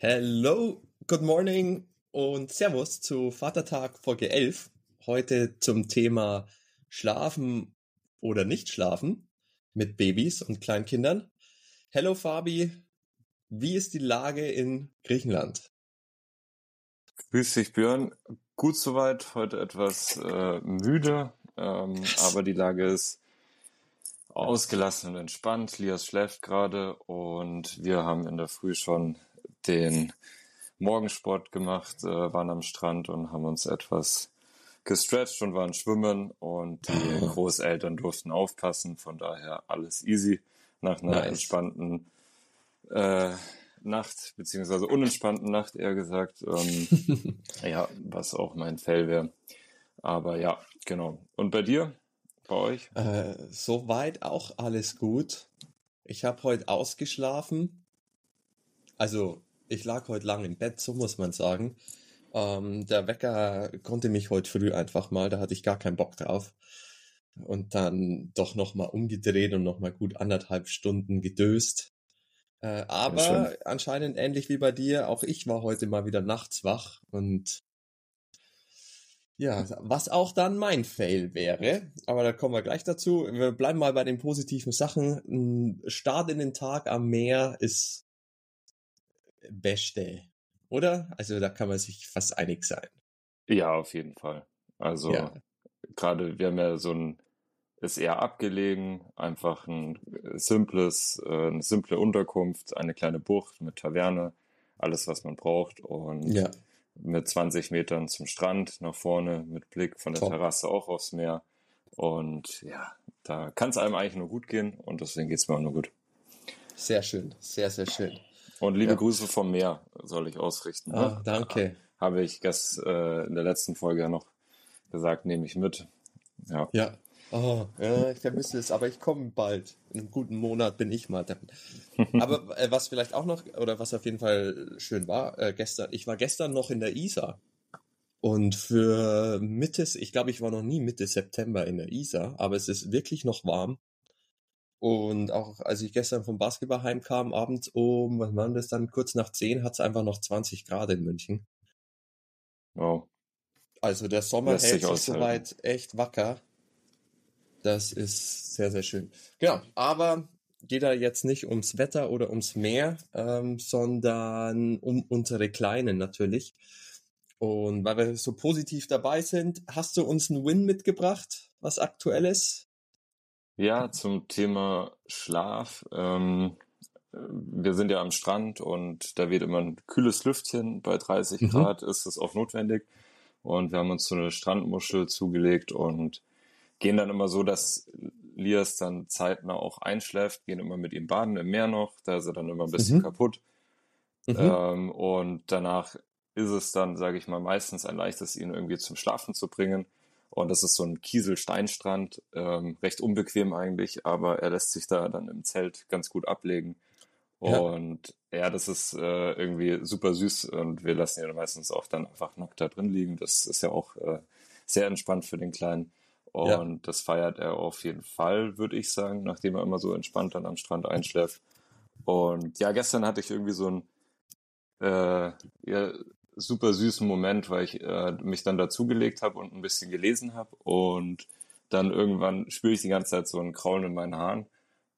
Hello, good morning und Servus zu Vatertag Folge 11. Heute zum Thema Schlafen oder nicht schlafen mit Babys und Kleinkindern. Hello Fabi, wie ist die Lage in Griechenland? Grüß dich Björn, gut soweit, heute etwas äh, müde, ähm, aber die Lage ist ausgelassen und entspannt. Lias schläft gerade und wir haben in der Früh schon den Morgensport gemacht, äh, waren am Strand und haben uns etwas gestretcht und waren schwimmen und die Großeltern durften aufpassen, von daher alles easy nach einer nice. entspannten äh, Nacht, beziehungsweise unentspannten Nacht eher gesagt. Ähm, ja, was auch mein Fell wäre. Aber ja, genau. Und bei dir? Bei euch? Äh, soweit auch alles gut. Ich habe heute ausgeschlafen. Also ich lag heute lang im Bett, so muss man sagen. Ähm, der Wecker konnte mich heute früh einfach mal, da hatte ich gar keinen Bock drauf. Und dann doch nochmal umgedreht und nochmal gut anderthalb Stunden gedöst. Äh, aber anscheinend ähnlich wie bei dir, auch ich war heute mal wieder nachts wach und ja, was auch dann mein Fail wäre, aber da kommen wir gleich dazu. Wir bleiben mal bei den positiven Sachen. Ein Start in den Tag am Meer ist beste, oder? Also da kann man sich fast einig sein. Ja, auf jeden Fall. Also ja. gerade, wir haben ja so ein, ist eher abgelegen, einfach ein simples, äh, eine simple Unterkunft, eine kleine Bucht mit Taverne, alles, was man braucht und ja. mit 20 Metern zum Strand nach vorne, mit Blick von der Top. Terrasse auch aufs Meer. Und ja, da kann es einem eigentlich nur gut gehen und deswegen geht es mir auch nur gut. Sehr schön, sehr, sehr schön. Und liebe ja. Grüße vom Meer soll ich ausrichten. Ne? Ah, danke. Habe ich gest, äh, in der letzten Folge ja noch gesagt, nehme ich mit. Ja. Ja. Oh, ja, ich vermisse es, aber ich komme bald. In einem guten Monat bin ich mal da. aber äh, was vielleicht auch noch, oder was auf jeden Fall schön war, äh, gestern, ich war gestern noch in der Isar. Und für Mitte, ich glaube, ich war noch nie Mitte September in der Isar, aber es ist wirklich noch warm. Und auch als ich gestern vom Basketball heimkam, abends um, was waren das dann, kurz nach 10, hat es einfach noch 20 Grad in München. Wow. Also der Sommer Lässt hält sich soweit echt wacker. Das ist sehr, sehr schön. Genau, aber geht da jetzt nicht ums Wetter oder ums Meer, ähm, sondern um unsere Kleinen natürlich. Und weil wir so positiv dabei sind, hast du uns einen Win mitgebracht, was aktuelles? Ja, zum Thema Schlaf. Ähm, wir sind ja am Strand und da wird immer ein kühles Lüftchen. Bei 30 mhm. Grad ist es auch notwendig. Und wir haben uns so eine Strandmuschel zugelegt und gehen dann immer so, dass Lias dann zeitnah auch einschläft, gehen immer mit ihm baden im Meer noch. Da ist er dann immer ein bisschen mhm. kaputt. Mhm. Ähm, und danach ist es dann, sage ich mal, meistens ein leichtes, ihn irgendwie zum Schlafen zu bringen. Und das ist so ein Kieselsteinstrand, ähm, recht unbequem eigentlich, aber er lässt sich da dann im Zelt ganz gut ablegen. Und ja, ja das ist äh, irgendwie super süß und wir lassen ihn meistens auch dann einfach nackt da drin liegen. Das ist ja auch äh, sehr entspannt für den Kleinen. Und ja. das feiert er auf jeden Fall, würde ich sagen, nachdem er immer so entspannt dann am Strand einschläft. Und ja, gestern hatte ich irgendwie so ein äh, ja, super süßen Moment, weil ich äh, mich dann dazugelegt habe und ein bisschen gelesen habe und dann irgendwann spüre ich die ganze Zeit so ein Kraulen in meinen Haaren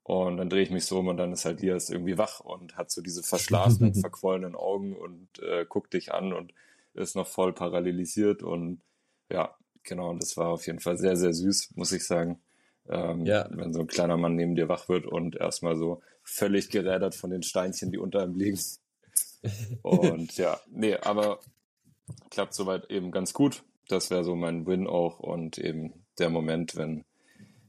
und dann drehe ich mich so um und dann ist halt Lias irgendwie wach und hat so diese verschlafenen, verquollenen Augen und äh, guckt dich an und ist noch voll parallelisiert und ja, genau, und das war auf jeden Fall sehr, sehr süß, muss ich sagen. Ähm, ja. Wenn so ein kleiner Mann neben dir wach wird und erstmal so völlig gerädert von den Steinchen, die unter ihm liegen, und ja, nee, aber klappt soweit eben ganz gut. Das wäre so mein Win auch und eben der Moment, wenn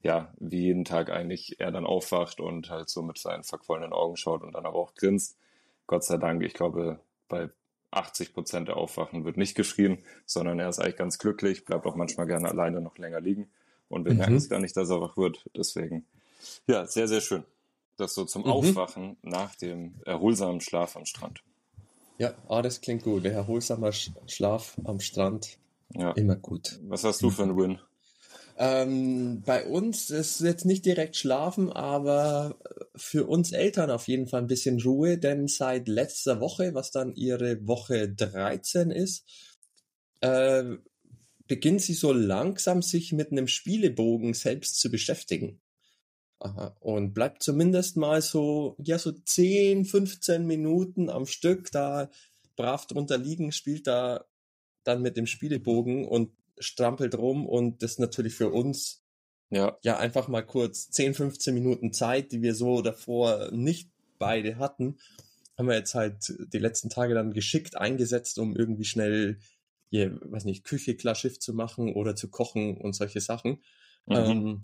ja, wie jeden Tag eigentlich er dann aufwacht und halt so mit seinen verquollenen Augen schaut und dann aber auch grinst. Gott sei Dank, ich glaube, bei 80 Prozent der Aufwachen wird nicht geschrien, sondern er ist eigentlich ganz glücklich, bleibt auch manchmal gerne alleine noch länger liegen und wir mhm. merken es gar nicht, dass er wach wird. Deswegen, ja, sehr, sehr schön. Das so zum mhm. Aufwachen nach dem erholsamen Schlaf am Strand. Ja, ah, das klingt gut. Der erholsamer Schlaf am Strand. Ja. Immer gut. Was hast du für einen Win? Ähm, bei uns ist jetzt nicht direkt schlafen, aber für uns Eltern auf jeden Fall ein bisschen Ruhe, denn seit letzter Woche, was dann ihre Woche 13 ist, äh, beginnt sie so langsam sich mit einem Spielebogen selbst zu beschäftigen. Und bleibt zumindest mal so, ja, so 10, 15 Minuten am Stück da brav drunter liegen, spielt da dann mit dem Spielebogen und strampelt rum und das natürlich für uns ja, ja einfach mal kurz 10, 15 Minuten Zeit, die wir so davor nicht beide hatten, haben wir jetzt halt die letzten Tage dann geschickt eingesetzt, um irgendwie schnell, hier, weiß nicht, Küche klar Schiff zu machen oder zu kochen und solche Sachen. Mhm. Ähm,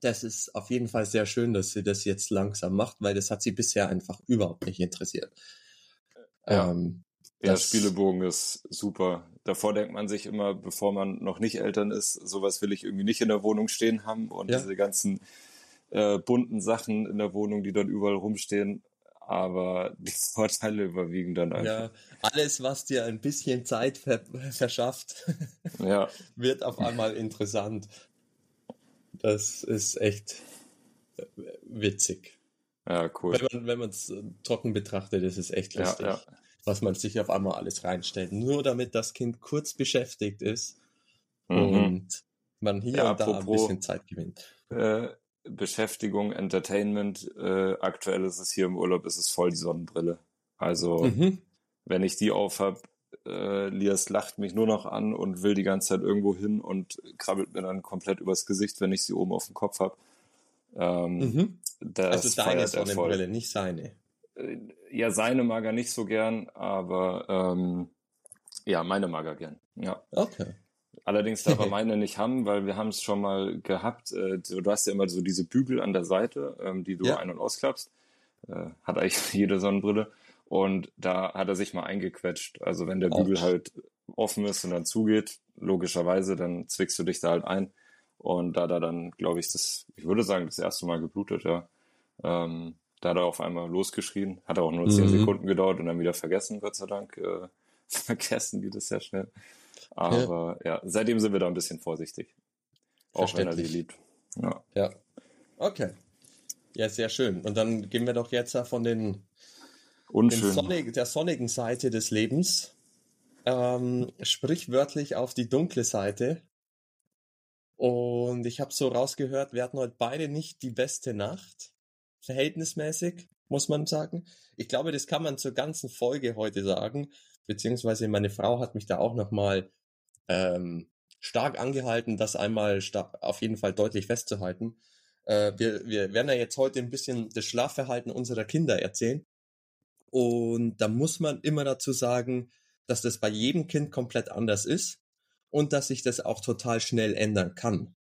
das ist auf jeden Fall sehr schön, dass sie das jetzt langsam macht, weil das hat sie bisher einfach überhaupt nicht interessiert. Ja, ähm, ja Spielebogen ist super. Davor denkt man sich immer, bevor man noch nicht Eltern ist, sowas will ich irgendwie nicht in der Wohnung stehen haben und ja. diese ganzen äh, bunten Sachen in der Wohnung, die dort überall rumstehen. Aber die Vorteile überwiegen dann einfach. Ja, alles, was dir ein bisschen Zeit ver verschafft, ja. wird auf einmal interessant. Das ist echt witzig. Ja, cool. Wenn man es äh, trocken betrachtet, ist es echt lustig, ja, ja. was man sich auf einmal alles reinstellt. Nur damit das Kind kurz beschäftigt ist mhm. und man hier ja, und da ein bisschen Zeit gewinnt. Äh, Beschäftigung, Entertainment, äh, aktuell ist es hier im Urlaub, ist es voll die Sonnenbrille. Also, mhm. wenn ich die aufhab, äh, Lias lacht mich nur noch an und will die ganze Zeit irgendwo hin und krabbelt mir dann komplett übers Gesicht, wenn ich sie oben auf dem Kopf habe. Ähm, mhm. also deine Sonnenbrille, nicht seine. Äh, ja, seine mag er nicht so gern, aber ähm, ja, meine mag er gern. Ja. Okay. Allerdings darf er meine nicht haben, weil wir haben es schon mal gehabt. Äh, du hast ja immer so diese Bügel an der Seite, ähm, die du ja. ein- und ausklappst. Äh, hat eigentlich jede Sonnenbrille. Und da hat er sich mal eingequetscht. Also wenn der Bügel halt offen ist und dann zugeht, logischerweise, dann zwickst du dich da halt ein. Und da da dann, glaube ich, das, ich würde sagen, das erste Mal geblutet, ja. Ähm, da hat er auf einmal losgeschrien. Hat auch nur zehn mhm. Sekunden gedauert und dann wieder vergessen, Gott sei Dank. Äh, vergessen die das sehr schnell. Aber ja. ja. seitdem sind wir da ein bisschen vorsichtig. Auch wenn er die liebt. Ja. ja. Okay. Ja, sehr schön. Und dann gehen wir doch jetzt von den Unschön. Sonnig, der sonnigen Seite des Lebens, ähm, sprichwörtlich auf die dunkle Seite. Und ich habe so rausgehört, wir hatten heute beide nicht die beste Nacht, verhältnismäßig, muss man sagen. Ich glaube, das kann man zur ganzen Folge heute sagen, beziehungsweise meine Frau hat mich da auch nochmal ähm, stark angehalten, das einmal auf jeden Fall deutlich festzuhalten. Äh, wir, wir werden ja jetzt heute ein bisschen das Schlafverhalten unserer Kinder erzählen. Und da muss man immer dazu sagen, dass das bei jedem Kind komplett anders ist und dass sich das auch total schnell ändern kann.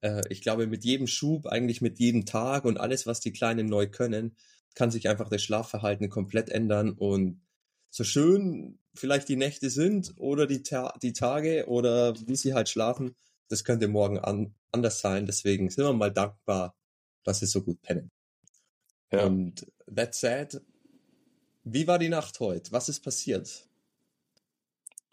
Äh, ich glaube, mit jedem Schub, eigentlich mit jedem Tag und alles, was die Kleinen neu können, kann sich einfach das Schlafverhalten komplett ändern und so schön vielleicht die Nächte sind oder die, Ta die Tage oder wie sie halt schlafen, das könnte morgen an anders sein. Deswegen sind wir mal dankbar, dass sie so gut pennen. Ja. Und that said, wie war die Nacht heute? Was ist passiert?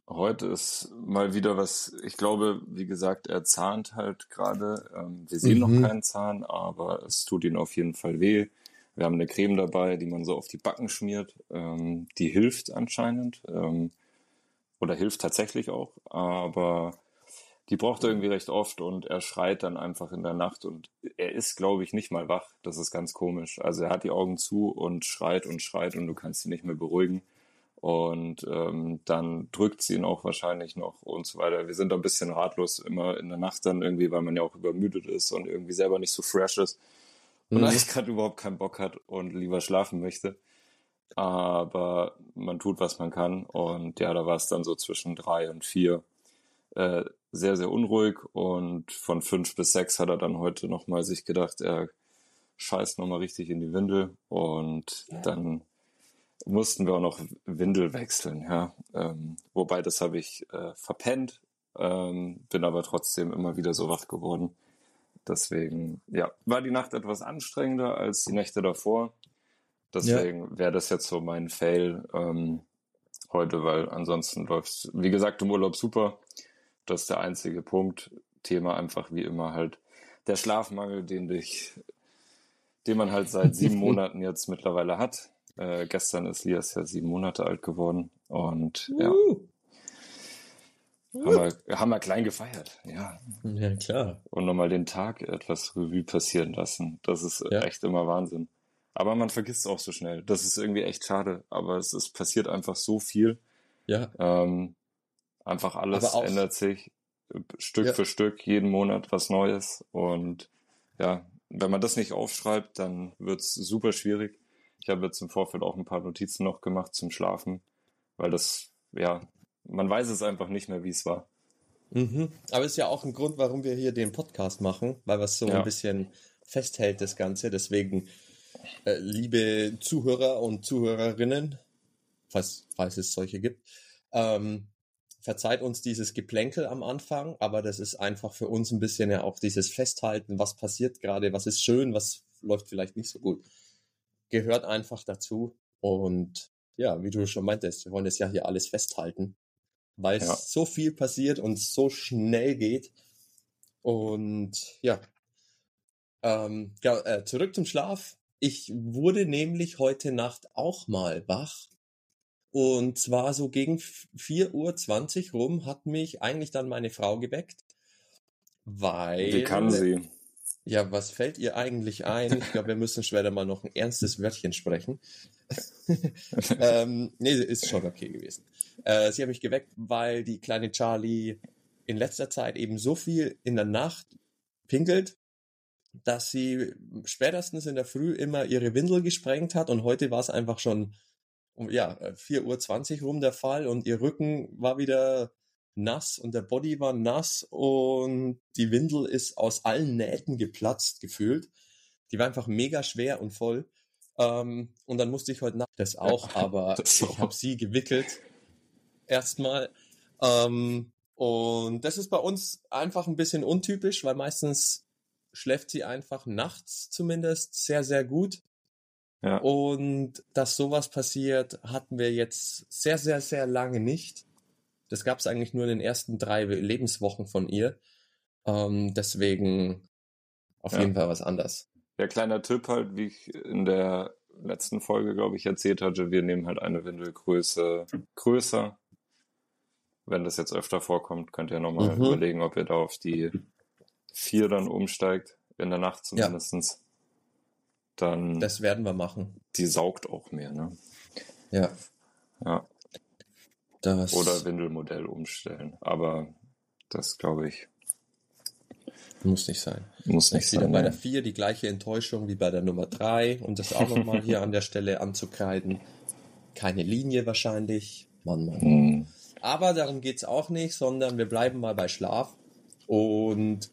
Heute ist mal wieder was, ich glaube, wie gesagt, er zahnt halt gerade. Ähm, wir sehen mhm. noch keinen Zahn, aber es tut ihm auf jeden Fall weh. Wir haben eine Creme dabei, die man so auf die Backen schmiert. Ähm, die hilft anscheinend. Ähm, oder hilft tatsächlich auch. Aber die braucht er irgendwie recht oft und er schreit dann einfach in der Nacht und er ist, glaube ich, nicht mal wach. Das ist ganz komisch. Also er hat die Augen zu und schreit und schreit und du kannst ihn nicht mehr beruhigen. Und ähm, dann drückt sie ihn auch wahrscheinlich noch und so weiter. Wir sind da ein bisschen ratlos immer in der Nacht dann irgendwie, weil man ja auch übermüdet ist und irgendwie selber nicht so fresh ist und mhm. eigentlich gerade überhaupt keinen Bock hat und lieber schlafen möchte. Aber man tut, was man kann. Und ja, da war es dann so zwischen drei und vier äh, sehr, sehr unruhig und von fünf bis sechs hat er dann heute nochmal sich gedacht, er scheißt nochmal richtig in die Windel und ja. dann mussten wir auch noch Windel wechseln, ja. Ähm, wobei das habe ich äh, verpennt, ähm, bin aber trotzdem immer wieder so wach geworden. Deswegen, ja, war die Nacht etwas anstrengender als die Nächte davor. Deswegen ja. wäre das jetzt so mein Fail ähm, heute, weil ansonsten läuft wie gesagt, im Urlaub super. Das ist der einzige Punkt. Thema einfach wie immer halt der Schlafmangel, den dich den man halt seit sieben Monaten jetzt mittlerweile hat. Äh, gestern ist Lias ja sieben Monate alt geworden und ja. Uh. Haben wir, haben wir klein gefeiert, ja. Ja, klar. Und nochmal den Tag etwas Revue passieren lassen. Das ist ja. echt immer Wahnsinn. Aber man vergisst es auch so schnell. Das ist irgendwie echt schade. Aber es ist passiert einfach so viel. Ja. Ähm, einfach alles ändert sich Stück ja. für Stück, jeden Monat was Neues. Und ja, wenn man das nicht aufschreibt, dann wird es super schwierig. Ich habe jetzt im Vorfeld auch ein paar Notizen noch gemacht zum Schlafen, weil das, ja, man weiß es einfach nicht mehr, wie es war. Mhm. Aber ist ja auch ein Grund, warum wir hier den Podcast machen, weil was so ja. ein bisschen festhält, das Ganze. Deswegen, äh, liebe Zuhörer und Zuhörerinnen, falls, falls es solche gibt, ähm, verzeiht uns dieses Geplänkel am Anfang, aber das ist einfach für uns ein bisschen ja auch dieses Festhalten, was passiert gerade, was ist schön, was läuft vielleicht nicht so gut. Gehört einfach dazu. Und ja, wie du schon meintest, wir wollen das ja hier alles festhalten, weil ja. es so viel passiert und so schnell geht. Und ja, ähm, ja äh, zurück zum Schlaf. Ich wurde nämlich heute Nacht auch mal wach und zwar so gegen 4.20 Uhr rum hat mich eigentlich dann meine Frau geweckt. Weil. Wie kann sie? Ja, was fällt ihr eigentlich ein? Ich glaube, wir müssen später mal noch ein ernstes Wörtchen sprechen. ähm, nee, ist schon okay gewesen. Äh, sie hat mich geweckt, weil die kleine Charlie in letzter Zeit eben so viel in der Nacht pinkelt, dass sie spätestens in der Früh immer ihre Windel gesprengt hat und heute war es einfach schon um ja, 4.20 äh, Uhr rum der Fall und ihr Rücken war wieder nass und der Body war nass und die Windel ist aus allen Nähten geplatzt gefühlt. Die war einfach mega schwer und voll. Ähm, und dann musste ich heute Nacht das auch, aber das ich habe sie gewickelt. Erstmal. Ähm, und das ist bei uns einfach ein bisschen untypisch, weil meistens schläft sie einfach nachts zumindest sehr, sehr gut. Ja. Und dass sowas passiert, hatten wir jetzt sehr, sehr, sehr lange nicht. Das gab es eigentlich nur in den ersten drei Lebenswochen von ihr. Ähm, deswegen auf ja. jeden Fall was anders. Ja, kleiner Tipp halt, wie ich in der letzten Folge, glaube ich, erzählt hatte, wir nehmen halt eine Windelgröße größer. Wenn das jetzt öfter vorkommt, könnt ihr nochmal mhm. überlegen, ob ihr da auf die vier dann umsteigt, in der Nacht zumindestens dann. Das werden wir machen. Die saugt auch mehr, ne? Ja. Ja. Das Oder Windelmodell umstellen. Aber das glaube ich. Muss nicht sein. Muss nicht sein. Wieder bei der 4 die gleiche Enttäuschung wie bei der Nummer 3, um das auch nochmal hier an der Stelle anzukreiden. Keine Linie wahrscheinlich. Mann, Mann. Hm. Aber darum geht es auch nicht, sondern wir bleiben mal bei Schlaf. Und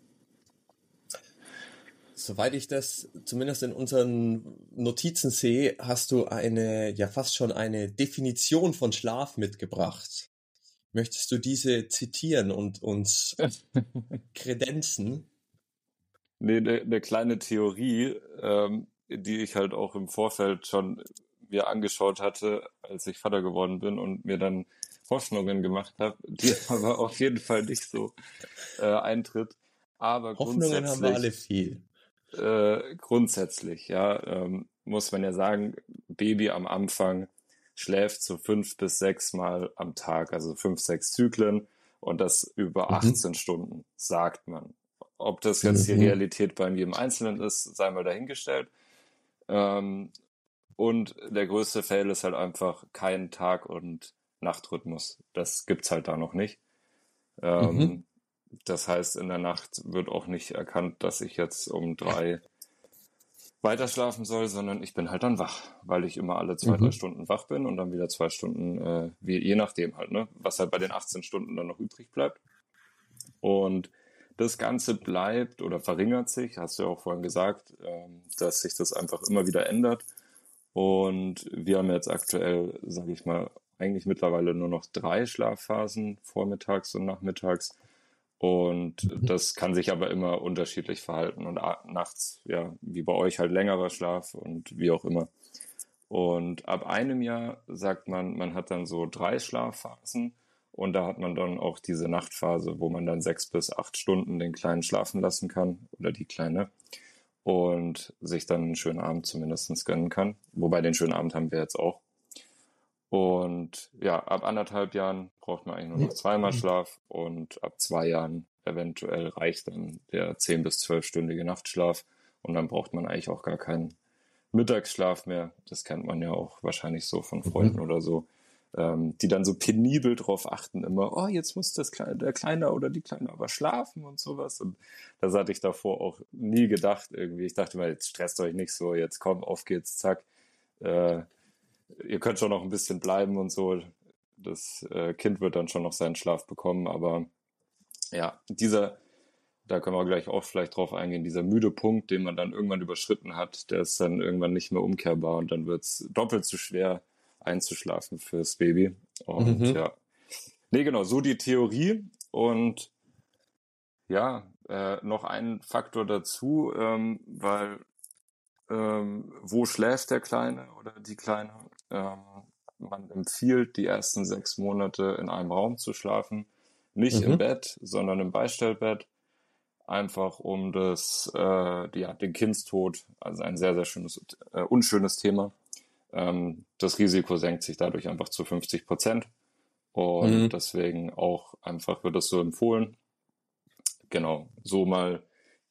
Soweit ich das zumindest in unseren Notizen sehe, hast du eine, ja fast schon eine Definition von Schlaf mitgebracht. Möchtest du diese zitieren und uns kredenzen? Nee, eine ne kleine Theorie, ähm, die ich halt auch im Vorfeld schon mir angeschaut hatte, als ich Vater geworden bin und mir dann Hoffnungen gemacht habe, die aber auf jeden Fall nicht so äh, eintritt. Aber Hoffnungen haben wir alle viel äh, grundsätzlich, ja, ähm, muss man ja sagen, Baby am Anfang schläft so fünf bis sechs Mal am Tag, also fünf, sechs Zyklen und das über mhm. 18 Stunden, sagt man. Ob das jetzt mhm. die Realität bei jedem Einzelnen ist, sei mal dahingestellt. Ähm, und der größte Fail ist halt einfach kein Tag- und Nachtrhythmus. Das gibt's halt da noch nicht. Ähm, mhm. Das heißt, in der Nacht wird auch nicht erkannt, dass ich jetzt um drei weiter schlafen soll, sondern ich bin halt dann wach, weil ich immer alle zwei, mhm. drei Stunden wach bin und dann wieder zwei Stunden, äh, wie, je nachdem halt, ne, was halt bei den 18 Stunden dann noch übrig bleibt. Und das Ganze bleibt oder verringert sich, hast du ja auch vorhin gesagt, äh, dass sich das einfach immer wieder ändert. Und wir haben jetzt aktuell, sage ich mal, eigentlich mittlerweile nur noch drei Schlafphasen, vormittags und nachmittags. Und das kann sich aber immer unterschiedlich verhalten und nachts, ja, wie bei euch halt längerer Schlaf und wie auch immer. Und ab einem Jahr sagt man, man hat dann so drei Schlafphasen und da hat man dann auch diese Nachtphase, wo man dann sechs bis acht Stunden den Kleinen schlafen lassen kann oder die Kleine. und sich dann einen schönen Abend zumindest gönnen kann. Wobei den schönen Abend haben wir jetzt auch. Und ja, ab anderthalb Jahren braucht man eigentlich nur noch zweimal Schlaf und ab zwei Jahren eventuell reicht dann der zehn bis zwölfstündige Nachtschlaf und dann braucht man eigentlich auch gar keinen Mittagsschlaf mehr. Das kennt man ja auch wahrscheinlich so von Freunden mhm. oder so, ähm, die dann so penibel drauf achten, immer, oh, jetzt muss das Kleine, der Kleine oder die Kleine aber schlafen und sowas. Und das hatte ich davor auch nie gedacht irgendwie. Ich dachte mal, jetzt stresst euch nicht so, jetzt komm, auf geht's, zack. Äh, ihr könnt schon noch ein bisschen bleiben und so. Das äh, Kind wird dann schon noch seinen Schlaf bekommen, aber ja, dieser, da können wir gleich auch vielleicht drauf eingehen, dieser müde Punkt, den man dann irgendwann überschritten hat, der ist dann irgendwann nicht mehr umkehrbar und dann wird es doppelt so schwer einzuschlafen fürs Baby. Und mhm. ja. Nee, genau, so die Theorie. Und ja, äh, noch ein Faktor dazu, ähm, weil ähm, wo schläft der Kleine oder die Kleine? Ähm, man empfiehlt, die ersten sechs Monate in einem Raum zu schlafen. Nicht mhm. im Bett, sondern im Beistellbett. Einfach um das, äh, ja, den Kindstod, also ein sehr, sehr schönes, äh, unschönes Thema. Ähm, das Risiko senkt sich dadurch einfach zu 50 Prozent. Und mhm. deswegen auch einfach wird das so empfohlen. Genau, so mal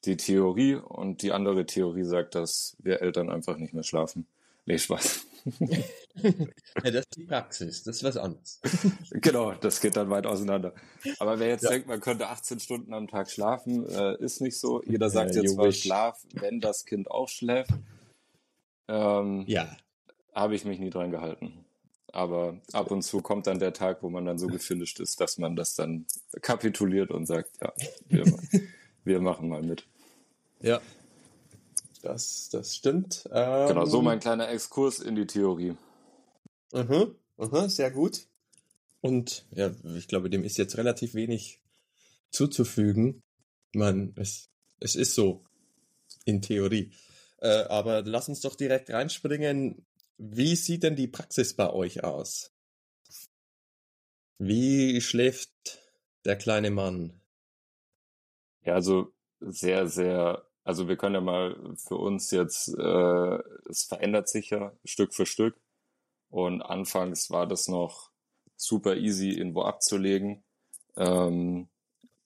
die Theorie. Und die andere Theorie sagt, dass wir Eltern einfach nicht mehr schlafen. Nee, Spaß. Ja, das ist die Praxis, das ist was anderes. genau, das geht dann weit auseinander. Aber wer jetzt ja. denkt, man könnte 18 Stunden am Tag schlafen, äh, ist nicht so. Jeder sagt jetzt mal Schlaf, wenn das Kind auch schläft. Ähm, ja. Habe ich mich nie dran gehalten. Aber ab und zu kommt dann der Tag, wo man dann so gefinisht ist, dass man das dann kapituliert und sagt, ja, wir, wir machen mal mit. Ja, das, das stimmt. Ähm, genau, so mein kleiner Exkurs in die Theorie. Mhm, mhm, sehr gut. Und ja, ich glaube, dem ist jetzt relativ wenig zuzufügen. Man, es, es ist so in Theorie. Äh, aber lass uns doch direkt reinspringen. Wie sieht denn die Praxis bei euch aus? Wie schläft der kleine Mann? Ja, also sehr, sehr also wir können ja mal für uns jetzt, äh, es verändert sich ja Stück für Stück. Und anfangs war das noch super easy irgendwo abzulegen. Ähm,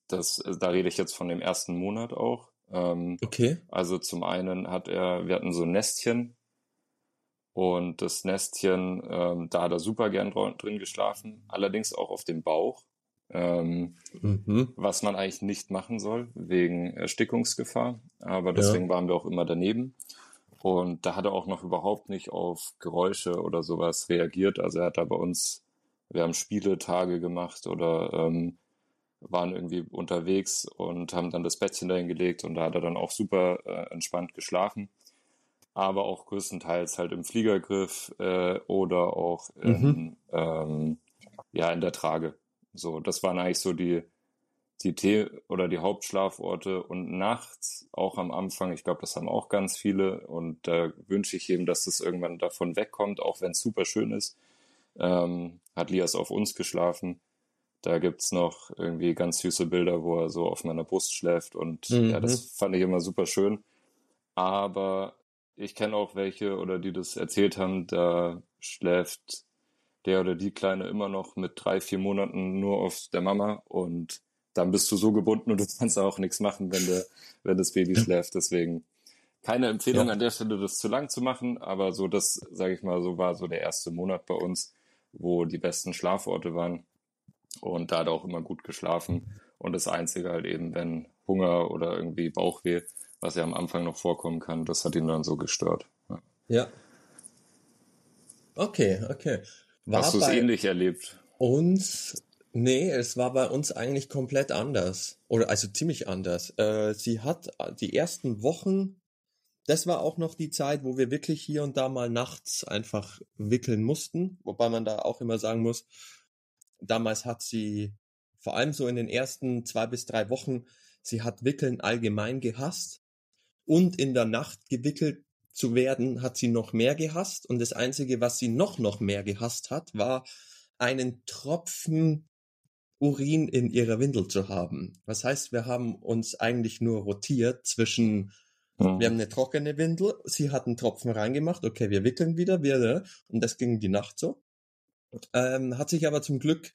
das, da rede ich jetzt von dem ersten Monat auch. Ähm, okay. Also zum einen hat er, wir hatten so ein Nestchen und das Nestchen, ähm, da hat er super gern drin geschlafen, allerdings auch auf dem Bauch ähm, mhm. was man eigentlich nicht machen soll wegen Erstickungsgefahr. Aber deswegen ja. waren wir auch immer daneben. Und da hat er auch noch überhaupt nicht auf Geräusche oder sowas reagiert. Also er hat da bei uns, wir haben Spieletage gemacht oder ähm, waren irgendwie unterwegs und haben dann das Bettchen dahin gelegt und da hat er dann auch super äh, entspannt geschlafen. Aber auch größtenteils halt im Fliegergriff äh, oder auch in, mhm. ähm, ja, in der Trage. So, das waren eigentlich so die, die Tee oder die Hauptschlaforte und nachts auch am Anfang, ich glaube, das haben auch ganz viele und da wünsche ich eben, dass das irgendwann davon wegkommt, auch wenn es super schön ist. Ähm, hat Lias auf uns geschlafen. Da gibt's noch irgendwie ganz süße Bilder, wo er so auf meiner Brust schläft und mhm. ja, das fand ich immer super schön. Aber ich kenne auch welche oder die das erzählt haben, da schläft der oder die Kleine immer noch mit drei, vier Monaten nur auf der Mama und dann bist du so gebunden und du kannst auch nichts machen, wenn, der, wenn das Baby schläft. Deswegen keine Empfehlung ja. an der Stelle, das zu lang zu machen, aber so das, sage ich mal, so war so der erste Monat bei uns, wo die besten Schlaforte waren und da hat er auch immer gut geschlafen und das Einzige halt eben, wenn Hunger oder irgendwie Bauchweh, was ja am Anfang noch vorkommen kann, das hat ihn dann so gestört. Ja. ja. Okay, okay. War Hast du es ähnlich erlebt? Uns, nee, es war bei uns eigentlich komplett anders. Oder also ziemlich anders. Äh, sie hat die ersten Wochen, das war auch noch die Zeit, wo wir wirklich hier und da mal nachts einfach wickeln mussten. Wobei man da auch immer sagen muss, damals hat sie, vor allem so in den ersten zwei bis drei Wochen, sie hat Wickeln allgemein gehasst. Und in der Nacht gewickelt zu werden, hat sie noch mehr gehasst. Und das Einzige, was sie noch, noch mehr gehasst hat, war einen Tropfen Urin in ihrer Windel zu haben. Das heißt, wir haben uns eigentlich nur rotiert zwischen Mhm. Wir haben eine trockene Windel, sie hat einen Tropfen reingemacht, okay, wir wickeln wieder, wir, und das ging die Nacht so. Ähm, hat sich aber zum Glück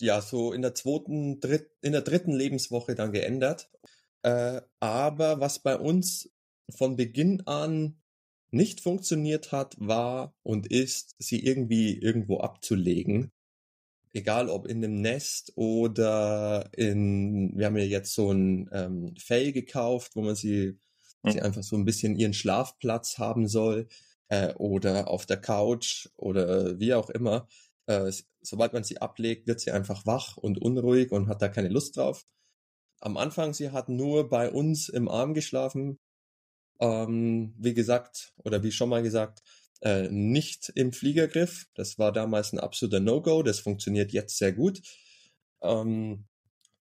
ja so in der zweiten, dritt, in der dritten Lebenswoche dann geändert. Äh, aber was bei uns von Beginn an nicht funktioniert hat, war und ist, sie irgendwie irgendwo abzulegen. Egal ob in einem Nest oder in, wir haben ja jetzt so ein ähm, Fell gekauft, wo man sie, mhm. sie einfach so ein bisschen ihren Schlafplatz haben soll äh, oder auf der Couch oder wie auch immer. Äh, sobald man sie ablegt, wird sie einfach wach und unruhig und hat da keine Lust drauf. Am Anfang, sie hat nur bei uns im Arm geschlafen. Ähm, wie gesagt, oder wie schon mal gesagt, äh, nicht im Fliegergriff. Das war damals ein absoluter No-Go. Das funktioniert jetzt sehr gut. Ähm,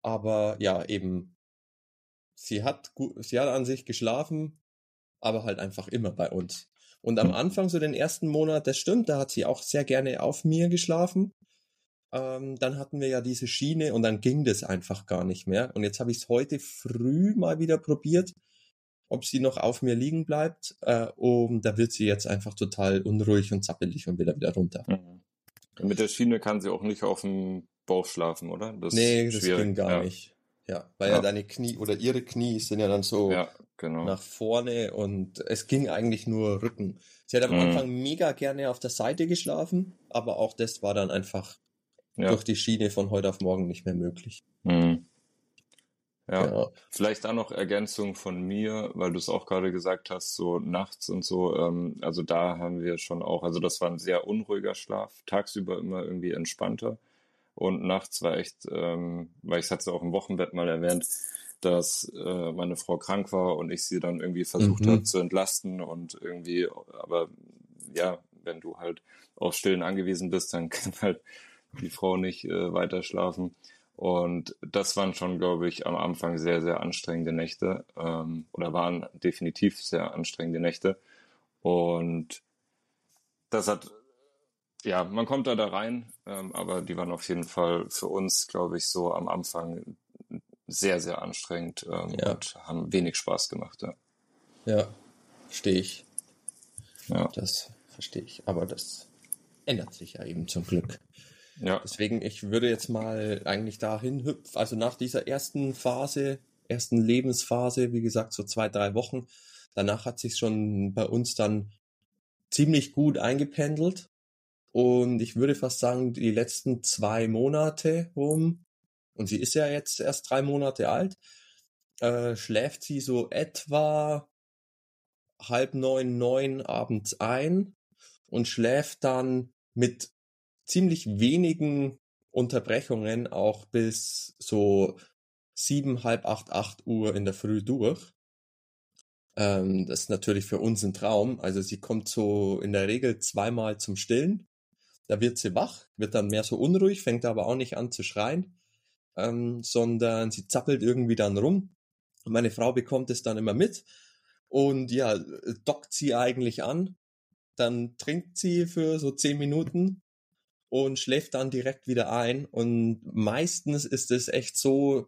aber ja, eben, sie hat, sie hat an sich geschlafen, aber halt einfach immer bei uns. Und am Anfang, so den ersten Monat, das stimmt, da hat sie auch sehr gerne auf mir geschlafen. Ähm, dann hatten wir ja diese Schiene und dann ging das einfach gar nicht mehr. Und jetzt habe ich es heute früh mal wieder probiert, ob sie noch auf mir liegen bleibt. Äh, und da wird sie jetzt einfach total unruhig und zappelig und wieder wieder runter. Mhm. Mit der Schiene kann sie auch nicht auf dem Bauch schlafen, oder? Das nee, das ging gar ja. nicht. Ja, weil ja. ja. deine Knie oder ihre Knie sind ja dann so ja, genau. nach vorne und es ging eigentlich nur Rücken. Sie hat am mhm. Anfang mega gerne auf der Seite geschlafen, aber auch das war dann einfach durch die Schiene von heute auf morgen nicht mehr möglich. Mhm. Ja. ja. vielleicht auch noch Ergänzung von mir, weil du es auch gerade gesagt hast, so nachts und so. Ähm, also da haben wir schon auch, also das war ein sehr unruhiger Schlaf, tagsüber immer irgendwie entspannter. Und nachts war echt, ähm, weil ich hatte es auch im Wochenbett mal erwähnt, dass äh, meine Frau krank war und ich sie dann irgendwie versucht mhm. habe zu entlasten und irgendwie, aber ja, wenn du halt auf Stillen angewiesen bist, dann kann halt die Frau nicht äh, weiter schlafen. Und das waren schon, glaube ich, am Anfang sehr, sehr anstrengende Nächte ähm, oder waren definitiv sehr anstrengende Nächte. Und das hat ja, man kommt da da rein, ähm, aber die waren auf jeden Fall für uns, glaube ich, so am Anfang sehr, sehr anstrengend ähm, ja. und haben wenig Spaß gemacht. Ja, ja verstehe ich. Ja. Das verstehe ich. Aber das ändert sich ja eben zum Glück. Ja. Deswegen, ich würde jetzt mal eigentlich dahin hüpfen, also nach dieser ersten Phase, ersten Lebensphase, wie gesagt, so zwei, drei Wochen, danach hat sich schon bei uns dann ziemlich gut eingependelt. Und ich würde fast sagen, die letzten zwei Monate rum, und sie ist ja jetzt erst drei Monate alt, äh, schläft sie so etwa halb neun, neun abends ein und schläft dann mit ziemlich wenigen Unterbrechungen auch bis so sieben, halb acht, acht Uhr in der Früh durch. Ähm, das ist natürlich für uns ein Traum. Also sie kommt so in der Regel zweimal zum Stillen da wird sie wach, wird dann mehr so unruhig, fängt aber auch nicht an zu schreien, ähm, sondern sie zappelt irgendwie dann rum. Meine Frau bekommt es dann immer mit und ja, dockt sie eigentlich an. Dann trinkt sie für so zehn Minuten und schläft dann direkt wieder ein. Und meistens ist es echt so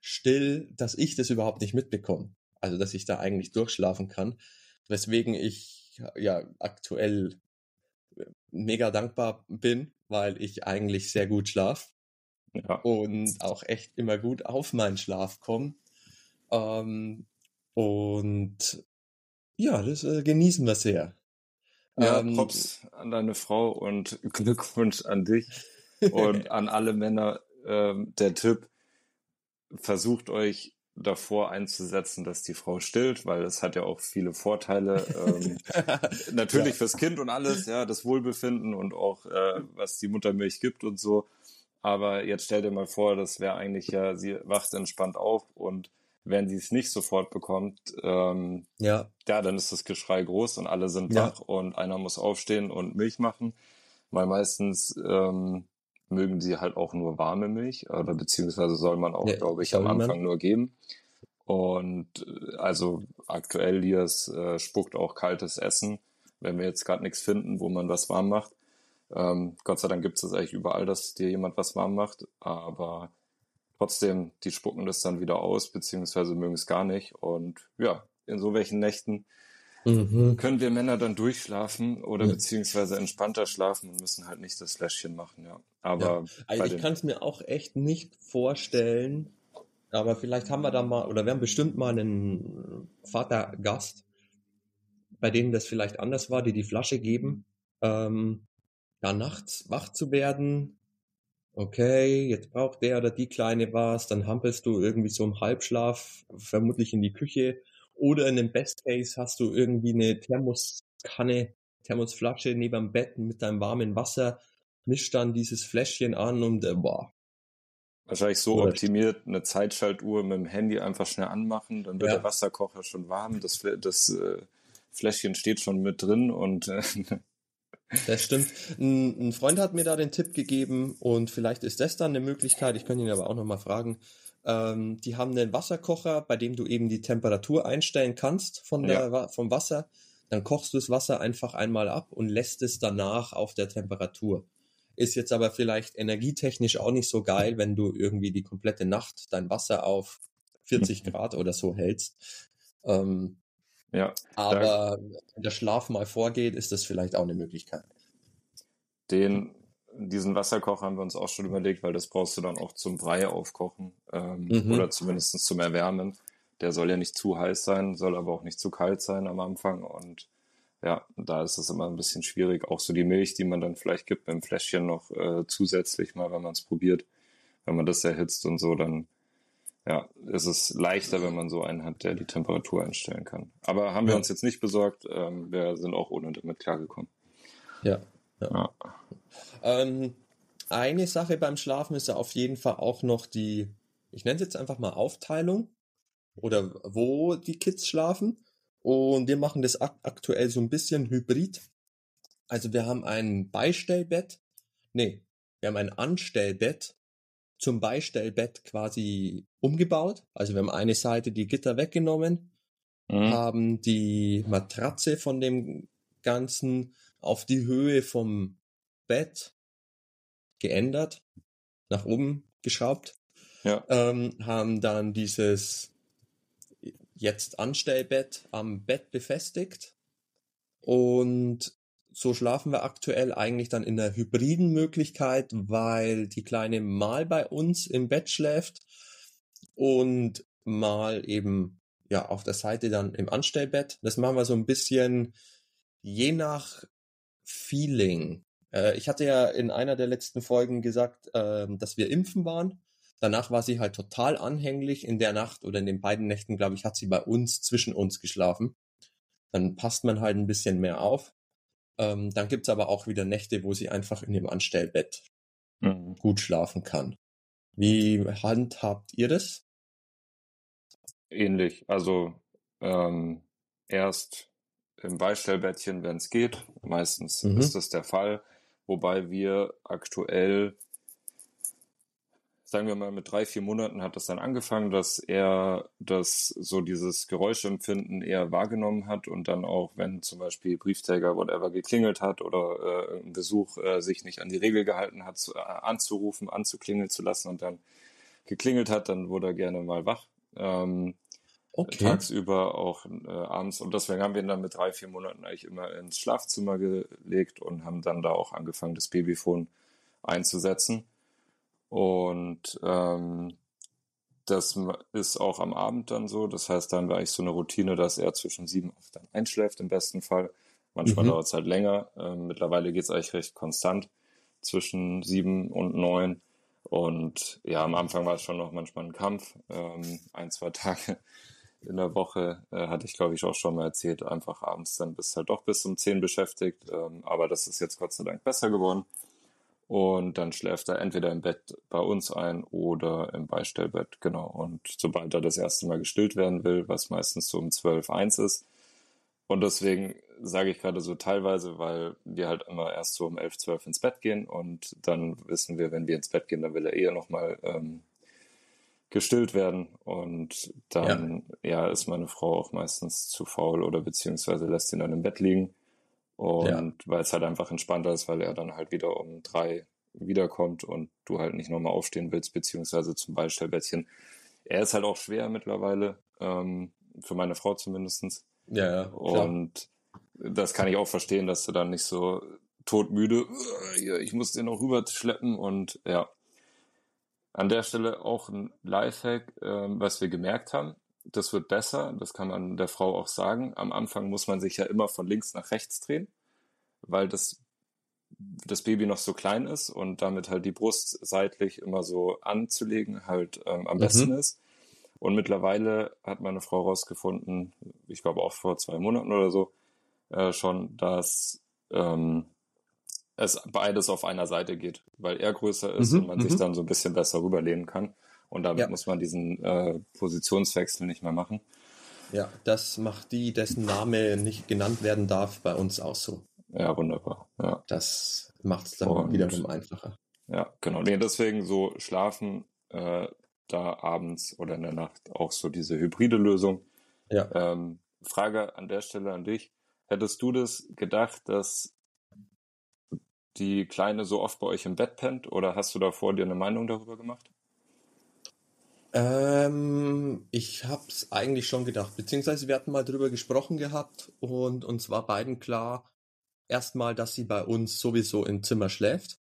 still, dass ich das überhaupt nicht mitbekomme. Also, dass ich da eigentlich durchschlafen kann. Weswegen ich ja aktuell mega dankbar bin, weil ich eigentlich sehr gut schlaf ja. und auch echt immer gut auf meinen Schlaf komme. Ähm, und ja, das äh, genießen wir sehr. Ja, ähm, Props an deine Frau und Glückwunsch an dich und an alle Männer. Ähm, der Tipp, versucht euch davor einzusetzen, dass die Frau stillt, weil es hat ja auch viele Vorteile. Ähm, natürlich ja. fürs Kind und alles, ja, das Wohlbefinden und auch äh, was die Muttermilch gibt und so. Aber jetzt stell dir mal vor, das wäre eigentlich ja, sie wacht entspannt auf und wenn sie es nicht sofort bekommt, ähm, ja. ja, dann ist das Geschrei groß und alle sind ja. wach und einer muss aufstehen und Milch machen. Weil meistens ähm, mögen sie halt auch nur warme Milch oder beziehungsweise soll man auch, ja, glaube ich, am Anfang man. nur geben. Und äh, also aktuell Lias äh, spuckt auch kaltes Essen, wenn wir jetzt gerade nichts finden, wo man was warm macht. Ähm, Gott sei Dank gibt es das eigentlich überall, dass dir jemand was warm macht. Aber trotzdem, die spucken das dann wieder aus, beziehungsweise mögen es gar nicht. Und ja, in so welchen Nächten mhm. können wir Männer dann durchschlafen oder ja. beziehungsweise entspannter schlafen und müssen halt nicht das Fläschchen machen, ja. Aber ja. Also ich kann es mir auch echt nicht vorstellen, aber vielleicht haben wir da mal, oder wir haben bestimmt mal einen Vatergast, bei denen das vielleicht anders war, die die Flasche geben, ähm, da nachts wach zu werden. Okay, jetzt braucht der oder die Kleine was, dann hampelst du irgendwie so im Halbschlaf, vermutlich in die Küche. Oder in dem Best Case hast du irgendwie eine Thermoskanne, Thermosflasche neben dem Bett mit deinem warmen Wasser, mischst dann dieses Fläschchen an und äh, boah, Wahrscheinlich so Oder optimiert, eine Zeitschaltuhr mit dem Handy einfach schnell anmachen, dann wird ja. der Wasserkocher schon warm, das, das äh, Fläschchen steht schon mit drin und äh, Das stimmt. Ein, ein, Freund hat mir da den Tipp gegeben und vielleicht ist das dann eine Möglichkeit, ich kann ihn aber auch nochmal fragen. Ähm, die haben einen Wasserkocher, bei dem du eben die Temperatur einstellen kannst von der, ja. vom Wasser. Dann kochst du das Wasser einfach einmal ab und lässt es danach auf der Temperatur. Ist jetzt aber vielleicht energietechnisch auch nicht so geil, wenn du irgendwie die komplette Nacht dein Wasser auf 40 mhm. Grad oder so hältst. Ähm, ja. Aber wenn der Schlaf mal vorgeht, ist das vielleicht auch eine Möglichkeit. Den, diesen Wasserkocher haben wir uns auch schon überlegt, weil das brauchst du dann auch zum Brei aufkochen ähm, mhm. oder zumindest zum Erwärmen. Der soll ja nicht zu heiß sein, soll aber auch nicht zu kalt sein am Anfang und ja, da ist es immer ein bisschen schwierig. Auch so die Milch, die man dann vielleicht gibt beim Fläschchen noch äh, zusätzlich mal, wenn man es probiert. Wenn man das erhitzt und so, dann ja, ist es leichter, wenn man so einen hat, der die Temperatur einstellen kann. Aber haben wir uns jetzt nicht besorgt. Ähm, wir sind auch ohne damit klargekommen. Ja. ja. ja. Ähm, eine Sache beim Schlafen ist ja auf jeden Fall auch noch die, ich nenne es jetzt einfach mal Aufteilung oder wo die Kids schlafen. Und wir machen das aktuell so ein bisschen hybrid. Also wir haben ein Beistellbett. Nee, wir haben ein Anstellbett zum Beistellbett quasi umgebaut. Also wir haben eine Seite die Gitter weggenommen, mhm. haben die Matratze von dem Ganzen auf die Höhe vom Bett geändert, nach oben geschraubt, ja. ähm, haben dann dieses jetzt Anstellbett am Bett befestigt und so schlafen wir aktuell eigentlich dann in der hybriden Möglichkeit, weil die Kleine mal bei uns im Bett schläft und mal eben ja auf der Seite dann im Anstellbett. Das machen wir so ein bisschen je nach Feeling. Äh, ich hatte ja in einer der letzten Folgen gesagt, äh, dass wir impfen waren. Danach war sie halt total anhänglich. In der Nacht oder in den beiden Nächten, glaube ich, hat sie bei uns zwischen uns geschlafen. Dann passt man halt ein bisschen mehr auf. Ähm, dann gibt's aber auch wieder Nächte, wo sie einfach in dem Anstellbett mhm. gut schlafen kann. Wie handhabt ihr das? Ähnlich. Also ähm, erst im Beistellbettchen, wenn es geht. Meistens mhm. ist das der Fall. Wobei wir aktuell sagen wir mal, mit drei, vier Monaten hat das dann angefangen, dass er das so dieses Geräuschempfinden eher wahrgenommen hat und dann auch, wenn zum Beispiel Briefträger, whatever, geklingelt hat oder äh, ein Besuch äh, sich nicht an die Regel gehalten hat, zu, äh, anzurufen, anzuklingeln zu lassen und dann geklingelt hat, dann wurde er gerne mal wach. Ähm, okay. Tagsüber auch äh, abends. Und deswegen haben wir ihn dann mit drei, vier Monaten eigentlich immer ins Schlafzimmer gelegt und haben dann da auch angefangen, das Babyphone einzusetzen. Und ähm, das ist auch am Abend dann so. Das heißt, da haben wir eigentlich so eine Routine, dass er zwischen sieben und acht dann einschläft, im besten Fall. Manchmal mhm. dauert es halt länger. Ähm, mittlerweile geht es eigentlich recht konstant zwischen sieben und neun. Und ja, am Anfang war es schon noch manchmal ein Kampf. Ähm, ein, zwei Tage in der Woche äh, hatte ich, glaube ich, auch schon mal erzählt. Einfach abends dann bist halt doch bis um zehn beschäftigt. Ähm, aber das ist jetzt Gott sei Dank besser geworden. Und dann schläft er entweder im Bett bei uns ein oder im Beistellbett, genau. Und sobald er das erste Mal gestillt werden will, was meistens so um 12, 1 ist. Und deswegen sage ich gerade so teilweise, weil wir halt immer erst so um 11, 12 ins Bett gehen und dann wissen wir, wenn wir ins Bett gehen, dann will er eher nochmal ähm, gestillt werden. Und dann ja. ja. ist meine Frau auch meistens zu faul oder beziehungsweise lässt ihn dann im Bett liegen. Und ja. weil es halt einfach entspannter ist, weil er dann halt wieder um drei wiederkommt und du halt nicht nochmal aufstehen willst, beziehungsweise zum Beistellbettchen. Er ist halt auch schwer mittlerweile, ähm, für meine Frau zumindestens. Ja, ja. Klar. Und das kann ich auch verstehen, dass du dann nicht so todmüde, ich muss den noch rüber schleppen und ja. An der Stelle auch ein Lifehack, ähm, was wir gemerkt haben. Das wird besser, das kann man der Frau auch sagen. Am Anfang muss man sich ja immer von links nach rechts drehen, weil das, das Baby noch so klein ist und damit halt die Brust seitlich immer so anzulegen halt ähm, am besten mhm. ist. Und mittlerweile hat meine Frau herausgefunden, ich glaube auch vor zwei Monaten oder so, äh, schon, dass ähm, es beides auf einer Seite geht, weil er größer ist mhm, und man sich mhm. dann so ein bisschen besser rüberlehnen kann. Und damit ja. muss man diesen äh, Positionswechsel nicht mehr machen. Ja, das macht die, dessen Name nicht genannt werden darf, bei uns auch so. Ja, wunderbar. Ja. Das macht es dann und, wiederum einfacher. Ja, genau. Nee, deswegen so schlafen äh, da abends oder in der Nacht auch so diese hybride Lösung. Ja. Ähm, Frage an der Stelle an dich. Hättest du das gedacht, dass die Kleine so oft bei euch im Bett pennt oder hast du davor dir eine Meinung darüber gemacht? Ähm, ich habe es eigentlich schon gedacht, beziehungsweise wir hatten mal drüber gesprochen gehabt und uns war beiden klar, erstmal, dass sie bei uns sowieso im Zimmer schläft.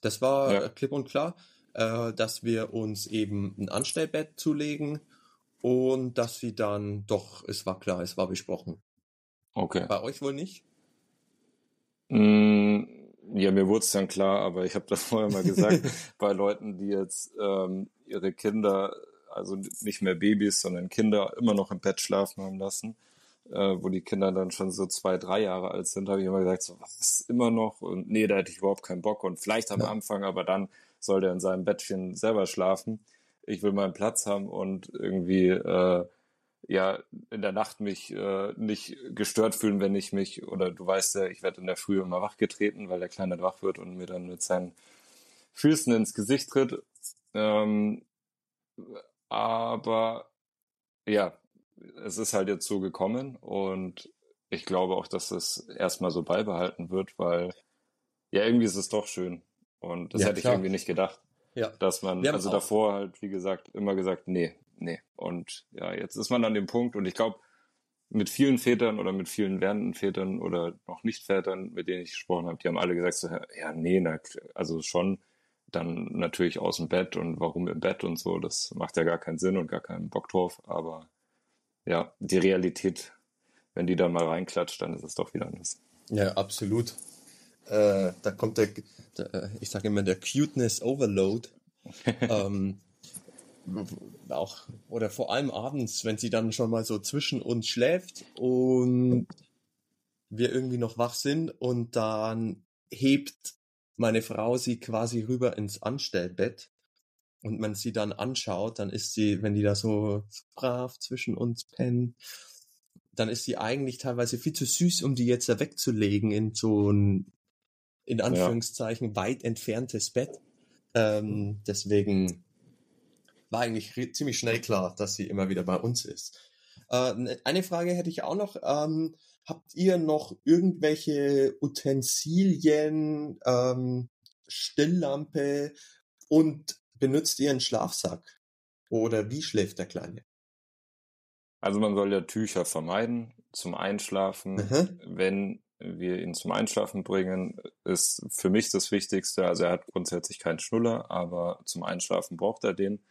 Das war ja. klipp und klar äh, dass wir uns eben ein Anstellbett zulegen und dass sie dann doch, es war klar, es war besprochen. Okay. Bei euch wohl nicht? Mm, ja, mir wurde es dann klar, aber ich habe das vorher mal gesagt, bei Leuten, die jetzt ähm, ihre Kinder, also nicht mehr Babys, sondern Kinder immer noch im Bett schlafen haben lassen, äh, wo die Kinder dann schon so zwei, drei Jahre alt sind, habe ich immer gesagt, so, was, immer noch? Und nee, da hätte ich überhaupt keinen Bock. Und vielleicht am ja. Anfang, aber dann soll der in seinem Bettchen selber schlafen. Ich will meinen Platz haben und irgendwie äh, ja in der Nacht mich äh, nicht gestört fühlen, wenn ich mich, oder du weißt ja, ich werde in der Früh immer wachgetreten, weil der Kleine wach wird und mir dann mit seinen Füßen ins Gesicht tritt. Ähm, aber ja, es ist halt jetzt so gekommen und ich glaube auch, dass es erstmal so beibehalten wird, weil ja, irgendwie ist es doch schön. Und das ja, hätte klar. ich irgendwie nicht gedacht. Ja. Dass man, also davor halt, wie gesagt, immer gesagt, nee, nee. Und ja, jetzt ist man an dem Punkt und ich glaube, mit vielen Vätern oder mit vielen werdenden Vätern oder noch nicht Vätern, mit denen ich gesprochen habe, die haben alle gesagt, so, ja, nee, na, also schon dann natürlich aus dem Bett und warum im Bett und so, das macht ja gar keinen Sinn und gar keinen Bock drauf, aber ja, die Realität, wenn die dann mal reinklatscht, dann ist es doch wieder anders. Ja, absolut. Äh, da kommt der, der ich sage immer, der Cuteness Overload. ähm, auch, oder vor allem abends, wenn sie dann schon mal so zwischen uns schläft und wir irgendwie noch wach sind und dann hebt meine Frau sie quasi rüber ins Anstellbett und man sie dann anschaut, dann ist sie, wenn die da so brav zwischen uns pennen, dann ist sie eigentlich teilweise viel zu süß, um die jetzt da wegzulegen in so ein in Anführungszeichen ja. weit entferntes Bett. Ähm, deswegen war eigentlich ziemlich schnell klar, dass sie immer wieder bei uns ist. Äh, ne, eine Frage hätte ich auch noch. Ähm, habt ihr noch irgendwelche Utensilien, ähm, Stillampe und benutzt ihr einen Schlafsack? Oder wie schläft der Kleine? Also man soll ja Tücher vermeiden zum Einschlafen. Mhm. Wenn wir ihn zum Einschlafen bringen, ist für mich das Wichtigste. Also er hat grundsätzlich keinen Schnuller, aber zum Einschlafen braucht er den.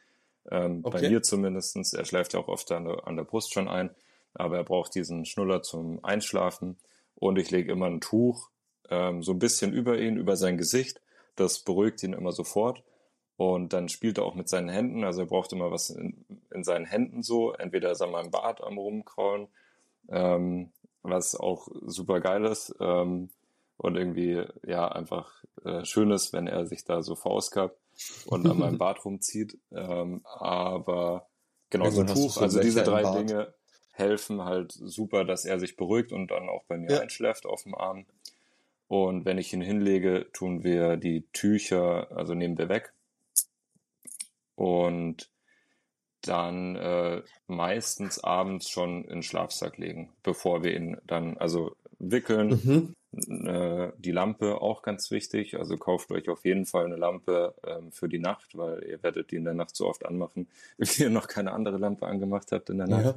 Ähm, okay. Bei mir zumindestens. Er schläft ja auch oft an der, an der Brust schon ein, aber er braucht diesen Schnuller zum Einschlafen. Und ich lege immer ein Tuch ähm, so ein bisschen über ihn, über sein Gesicht. Das beruhigt ihn immer sofort. Und dann spielt er auch mit seinen Händen. Also er braucht immer was in, in seinen Händen so. Entweder ist er mal im Bad am Rumkraulen ähm, was auch super geil ist ähm, und irgendwie ja einfach äh, schön ist, wenn er sich da so verausgabt und an meinem Bart rumzieht. Ähm, aber genau so ein Tuch, also diese drei Dinge helfen halt super, dass er sich beruhigt und dann auch bei mir ja. einschläft auf dem Arm. Und wenn ich ihn hinlege, tun wir die Tücher, also nehmen wir weg. Und dann äh, meistens abends schon in den Schlafsack legen, bevor wir ihn dann, also wickeln, mhm. Äh, die Lampe auch ganz wichtig. Also kauft euch auf jeden Fall eine Lampe ähm, für die Nacht, weil ihr werdet die in der Nacht so oft anmachen, wie ihr noch keine andere Lampe angemacht habt in der Nacht. Ja.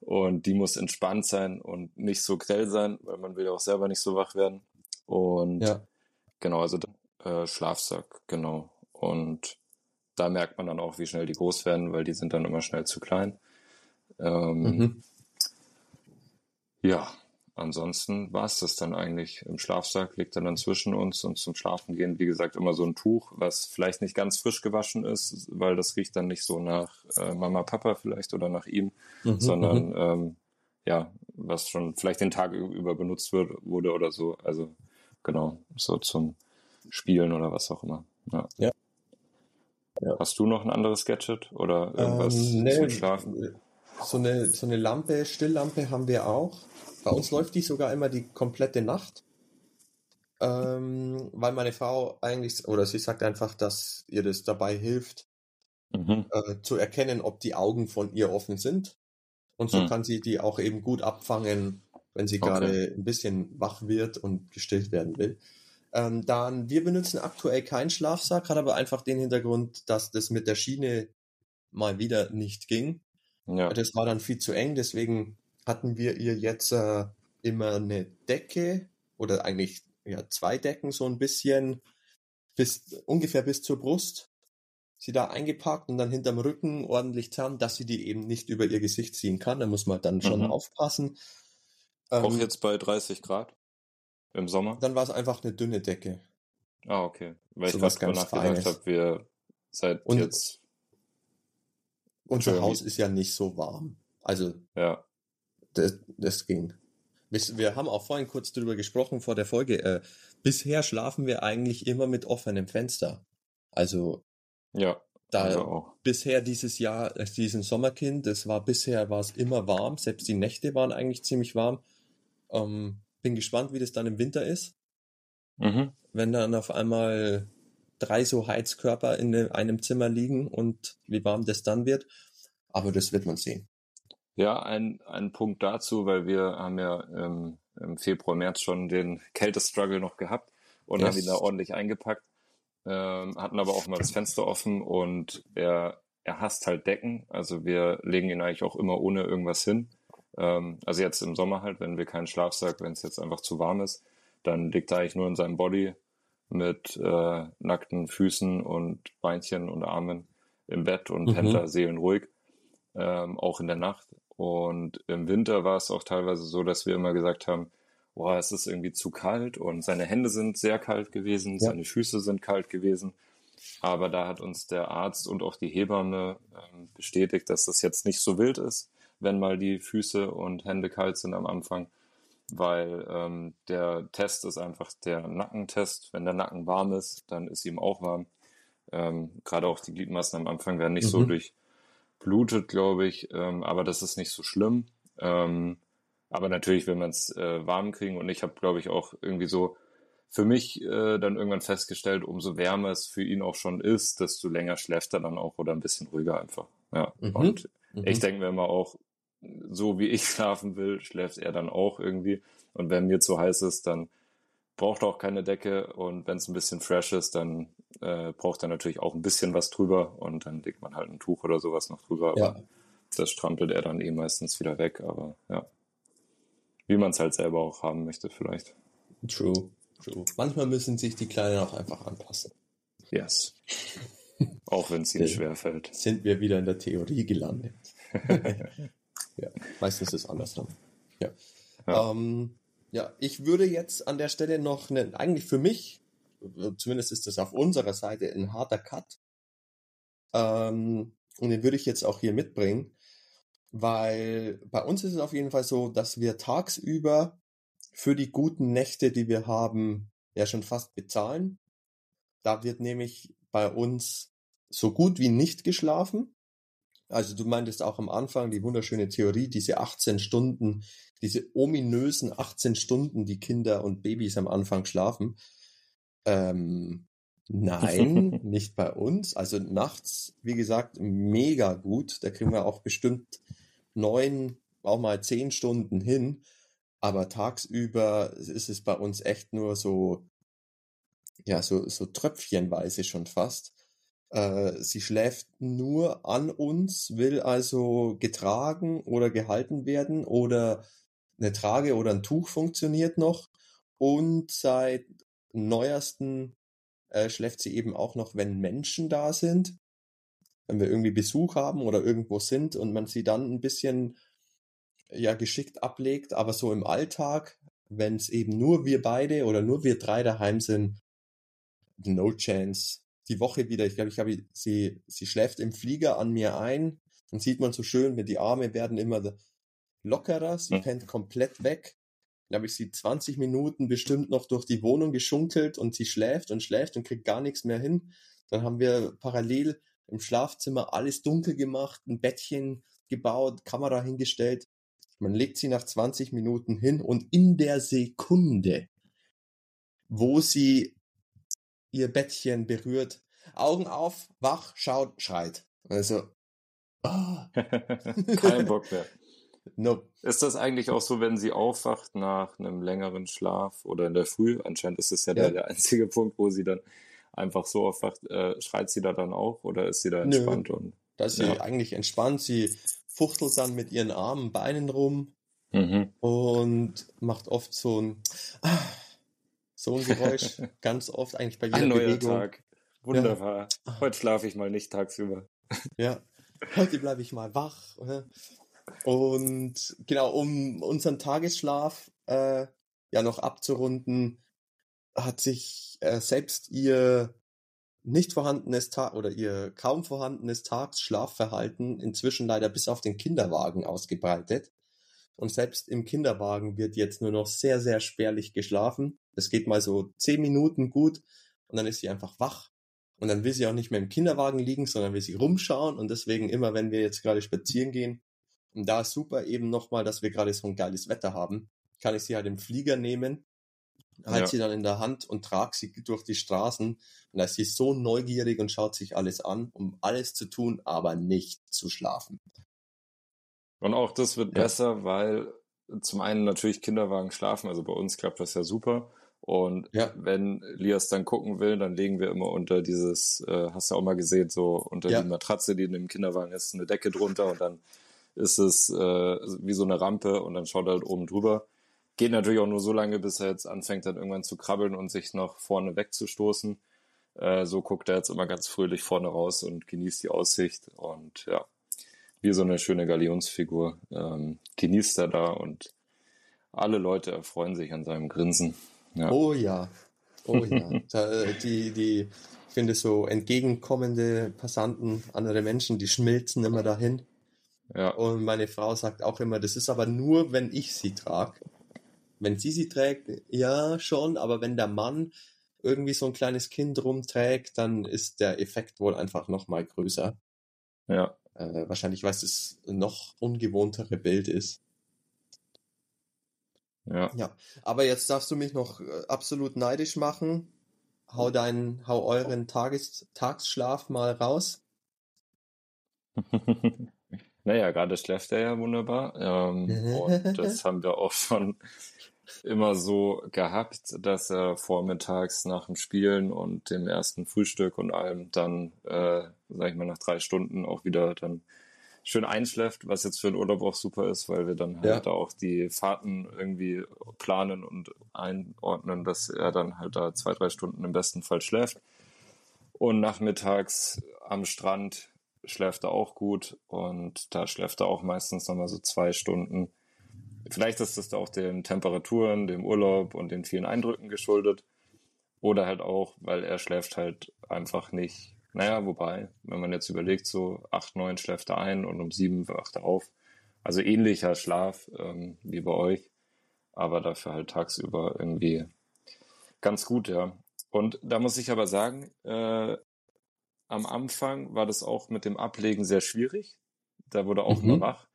Und die muss entspannt sein und nicht so grell sein, weil man will ja auch selber nicht so wach werden. Und ja. genau, also äh, Schlafsack, genau. Und da merkt man dann auch, wie schnell die groß werden, weil die sind dann immer schnell zu klein. Ähm, mhm. Ja, ansonsten war es das dann eigentlich. Im Schlafsack liegt er dann zwischen uns und zum Schlafen gehen, wie gesagt, immer so ein Tuch, was vielleicht nicht ganz frisch gewaschen ist, weil das riecht dann nicht so nach äh, Mama, Papa vielleicht oder nach ihm, mhm, sondern mhm. ähm, ja, was schon vielleicht den Tag über benutzt wird, wurde oder so. Also genau, so zum Spielen oder was auch immer. Ja. ja. ja. Hast du noch ein anderes Gadget oder irgendwas ähm, nee, zum Schlafen? So eine, so eine Lampe, Stilllampe haben wir auch. Bei uns läuft die sogar immer die komplette Nacht. Ähm, weil meine Frau eigentlich, oder sie sagt einfach, dass ihr das dabei hilft, mhm. äh, zu erkennen, ob die Augen von ihr offen sind. Und so mhm. kann sie die auch eben gut abfangen, wenn sie okay. gerade ein bisschen wach wird und gestillt werden will. Ähm, dann, wir benutzen aktuell keinen Schlafsack, hat aber einfach den Hintergrund, dass das mit der Schiene mal wieder nicht ging. Ja. Das war dann viel zu eng, deswegen hatten wir ihr jetzt äh, immer eine Decke oder eigentlich ja zwei Decken so ein bisschen bis ungefähr bis zur Brust sie da eingepackt und dann hinterm Rücken ordentlich zusammen, dass sie die eben nicht über ihr Gesicht ziehen kann. Da muss man dann schon mhm. aufpassen. Auch ähm, jetzt bei 30 Grad im Sommer? Dann war es einfach eine dünne Decke. Ah, okay. Weil so ich gerade nachgedacht habe, wir seit und jetzt. Unser Haus ist ja nicht so warm. Also ja das, das ging. Wir haben auch vorhin kurz drüber gesprochen vor der Folge. Äh, bisher schlafen wir eigentlich immer mit offenem Fenster. Also ja, da bisher dieses Jahr, äh, diesen Sommerkind, das war bisher war es immer warm. Selbst die Nächte waren eigentlich ziemlich warm. Ähm, bin gespannt, wie das dann im Winter ist. Mhm. Wenn dann auf einmal drei so Heizkörper in einem Zimmer liegen und wie warm das dann wird. Aber das wird man sehen. Ja, ein, ein Punkt dazu, weil wir haben ja ähm, im Februar, März schon den Kältestruggle noch gehabt und yes. haben ihn da ordentlich eingepackt, ähm, hatten aber auch mal das Fenster offen und er, er hasst halt Decken. Also wir legen ihn eigentlich auch immer ohne irgendwas hin. Ähm, also jetzt im Sommer halt, wenn wir keinen Schlafsack, wenn es jetzt einfach zu warm ist, dann liegt er eigentlich nur in seinem Body mit äh, nackten Füßen und Beinchen und Armen im Bett und mhm. pennt da seelenruhig, ähm, auch in der Nacht. Und im Winter war es auch teilweise so, dass wir immer gesagt haben, boah, es ist irgendwie zu kalt und seine Hände sind sehr kalt gewesen, ja. seine Füße sind kalt gewesen. Aber da hat uns der Arzt und auch die Hebamme ähm, bestätigt, dass das jetzt nicht so wild ist, wenn mal die Füße und Hände kalt sind am Anfang, weil ähm, der Test ist einfach der Nackentest. Wenn der Nacken warm ist, dann ist ihm auch warm. Ähm, Gerade auch die Gliedmaßen am Anfang werden nicht mhm. so durch blutet, glaube ich, ähm, aber das ist nicht so schlimm. Ähm, aber natürlich will man es äh, warm kriegen und ich habe, glaube ich, auch irgendwie so für mich äh, dann irgendwann festgestellt, umso wärmer es für ihn auch schon ist, desto länger schläft er dann auch oder ein bisschen ruhiger einfach. Ja. Mhm. Und mhm. ich denke mir immer auch, so wie ich schlafen will, schläft er dann auch irgendwie. Und wenn mir zu heiß ist, dann braucht er auch keine Decke und wenn es ein bisschen fresh ist, dann äh, braucht er natürlich auch ein bisschen was drüber und dann legt man halt ein Tuch oder sowas noch drüber. Ja. das strampelt er dann eh meistens wieder weg, aber ja. Wie man es halt selber auch haben möchte, vielleicht. True, true. Manchmal müssen sich die Kleinen auch einfach anpassen. Yes. auch wenn es ihnen schwer fällt. Sind wir wieder in der Theorie gelandet. ja, meistens ist es andersrum. Ja. Ja. Ähm, ja, ich würde jetzt an der Stelle noch einen, eigentlich für mich, zumindest ist das auf unserer Seite ein harter Cut. Ähm, und den würde ich jetzt auch hier mitbringen, weil bei uns ist es auf jeden Fall so, dass wir tagsüber für die guten Nächte, die wir haben, ja schon fast bezahlen. Da wird nämlich bei uns so gut wie nicht geschlafen. Also du meintest auch am Anfang die wunderschöne Theorie, diese 18 Stunden, diese ominösen 18 Stunden, die Kinder und Babys am Anfang schlafen. Ähm, nein, nicht bei uns. Also nachts, wie gesagt, mega gut. Da kriegen wir auch bestimmt neun, auch mal zehn Stunden hin. Aber tagsüber ist es bei uns echt nur so, ja, so, so tröpfchenweise schon fast. Äh, sie schläft nur an uns, will also getragen oder gehalten werden oder eine Trage oder ein Tuch funktioniert noch. Und seit neuesten äh, schläft sie eben auch noch, wenn Menschen da sind. Wenn wir irgendwie Besuch haben oder irgendwo sind und man sie dann ein bisschen ja geschickt ablegt, aber so im Alltag, wenn es eben nur wir beide oder nur wir drei daheim sind, no chance. Die Woche wieder, ich glaube, ich habe sie, sie schläft im Flieger an mir ein. Dann sieht man so schön, wenn die Arme werden immer lockerer, sie hm. pennt komplett weg. Dann habe ich sie 20 Minuten bestimmt noch durch die Wohnung geschunkelt und sie schläft und schläft und kriegt gar nichts mehr hin. Dann haben wir parallel im Schlafzimmer alles dunkel gemacht, ein Bettchen gebaut, Kamera hingestellt. Man legt sie nach 20 Minuten hin und in der Sekunde, wo sie ihr Bettchen berührt, Augen auf, wach, schaut, schreit. Also, oh. kein Bock mehr. Nope. Ist das eigentlich auch so, wenn sie aufwacht nach einem längeren Schlaf oder in der Früh? Anscheinend ist es ja, ja. Der, der einzige Punkt, wo sie dann einfach so aufwacht. Äh, schreit sie da dann auch oder ist sie da entspannt? Nö. Und, da ist ja. sie eigentlich entspannt. Sie fuchtelt dann mit ihren Armen, Beinen rum mhm. und macht oft so ein, ah, so ein Geräusch. ganz oft eigentlich bei jeder ein neuer Bewegung. Tag. Wunderbar. Ja. Heute schlafe ich mal nicht tagsüber. Ja, heute bleibe ich mal wach. Oder? Und genau, um unseren Tagesschlaf äh, ja noch abzurunden, hat sich äh, selbst ihr nicht vorhandenes Tag oder ihr kaum vorhandenes Tagsschlafverhalten inzwischen leider bis auf den Kinderwagen ausgebreitet. Und selbst im Kinderwagen wird jetzt nur noch sehr, sehr spärlich geschlafen. Es geht mal so zehn Minuten gut und dann ist sie einfach wach. Und dann will sie auch nicht mehr im Kinderwagen liegen, sondern will sie rumschauen. Und deswegen immer, wenn wir jetzt gerade spazieren gehen, und da ist super eben nochmal, dass wir gerade so ein geiles Wetter haben. Kann ich sie halt im Flieger nehmen, halt ja. sie dann in der Hand und trage sie durch die Straßen. Und da ist sie so neugierig und schaut sich alles an, um alles zu tun, aber nicht zu schlafen. Und auch das wird ja. besser, weil zum einen natürlich Kinderwagen schlafen, also bei uns klappt das ja super. Und ja. wenn Lias dann gucken will, dann legen wir immer unter dieses, äh, hast du auch mal gesehen, so unter ja. die Matratze, die in dem Kinderwagen ist, eine Decke drunter und dann ist es äh, wie so eine Rampe und dann schaut er halt oben drüber. Geht natürlich auch nur so lange, bis er jetzt anfängt, dann irgendwann zu krabbeln und sich noch vorne wegzustoßen. Äh, so guckt er jetzt immer ganz fröhlich vorne raus und genießt die Aussicht und ja, wie so eine schöne Galionsfigur ähm, genießt er da und alle Leute erfreuen sich an seinem Grinsen. Ja. Oh ja, oh ja. äh, die, die, ich finde so entgegenkommende Passanten, andere Menschen, die schmilzen immer dahin. Ja. Und meine Frau sagt auch immer, das ist aber nur, wenn ich sie trage. Wenn sie sie trägt, ja schon, aber wenn der Mann irgendwie so ein kleines Kind rumträgt, dann ist der Effekt wohl einfach noch mal größer. Ja. Äh, wahrscheinlich, weil es noch ungewohntere Bild ist. Ja. Ja. Aber jetzt darfst du mich noch äh, absolut neidisch machen. Hau deinen, hau euren Tages, Tagsschlaf mal raus. Naja, gerade schläft er ja wunderbar. Ähm, und das haben wir auch schon immer so gehabt, dass er vormittags nach dem Spielen und dem ersten Frühstück und allem dann, äh, sag ich mal, nach drei Stunden auch wieder dann schön einschläft, was jetzt für den Urlaub auch super ist, weil wir dann halt ja. auch die Fahrten irgendwie planen und einordnen, dass er dann halt da zwei, drei Stunden im besten Fall schläft. Und nachmittags am Strand schläft er auch gut und da schläft er auch meistens nochmal so zwei Stunden. Vielleicht ist das auch den Temperaturen, dem Urlaub und den vielen Eindrücken geschuldet. Oder halt auch, weil er schläft halt einfach nicht. Naja, wobei, wenn man jetzt überlegt, so acht, neun schläft er ein und um sieben wacht er auf. Also ähnlicher Schlaf ähm, wie bei euch, aber dafür halt tagsüber irgendwie ganz gut, ja. Und da muss ich aber sagen, äh, am Anfang war das auch mit dem Ablegen sehr schwierig. Da wurde auch mhm. immer wach.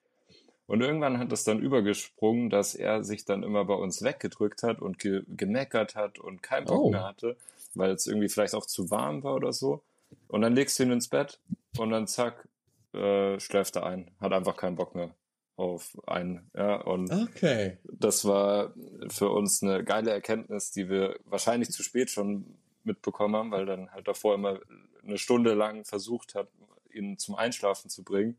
Und irgendwann hat es dann übergesprungen, dass er sich dann immer bei uns weggedrückt hat und ge gemeckert hat und keinen Bock oh. mehr hatte, weil es irgendwie vielleicht auch zu warm war oder so. Und dann legst du ihn ins Bett und dann zack, äh, schläft er ein. Hat einfach keinen Bock mehr. auf einen. Ja, und Okay. das war für uns eine geile Erkenntnis, die wir wahrscheinlich zu spät schon mitbekommen haben, weil dann halt davor immer eine Stunde lang versucht hat, ihn zum Einschlafen zu bringen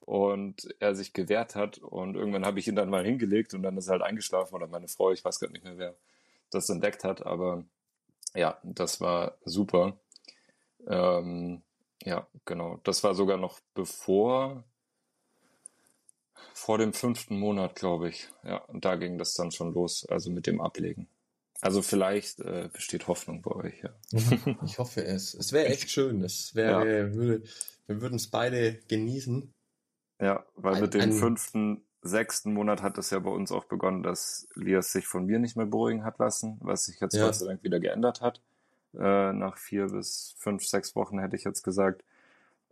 und er sich gewehrt hat und irgendwann habe ich ihn dann mal hingelegt und dann ist er halt eingeschlafen oder meine Frau, ich weiß gar nicht mehr, wer das entdeckt hat, aber ja, das war super. Ähm, ja, genau. Das war sogar noch bevor, vor dem fünften Monat, glaube ich. Ja, und da ging das dann schon los, also mit dem Ablegen. Also vielleicht äh, besteht Hoffnung bei euch, ja. Ich hoffe es. Es wäre echt schön. Es wäre, würde, wir würden es beide genießen. Ja, weil Ein- mit dem fünften, sechsten Monat hat es ja bei uns auch begonnen, dass Lias sich von mir nicht mehr beruhigen hat lassen, was sich jetzt Ja. Gott sei Dank wieder geändert hat. Äh, nach vier bis fünf, sechs Wochen hätte ich jetzt gesagt.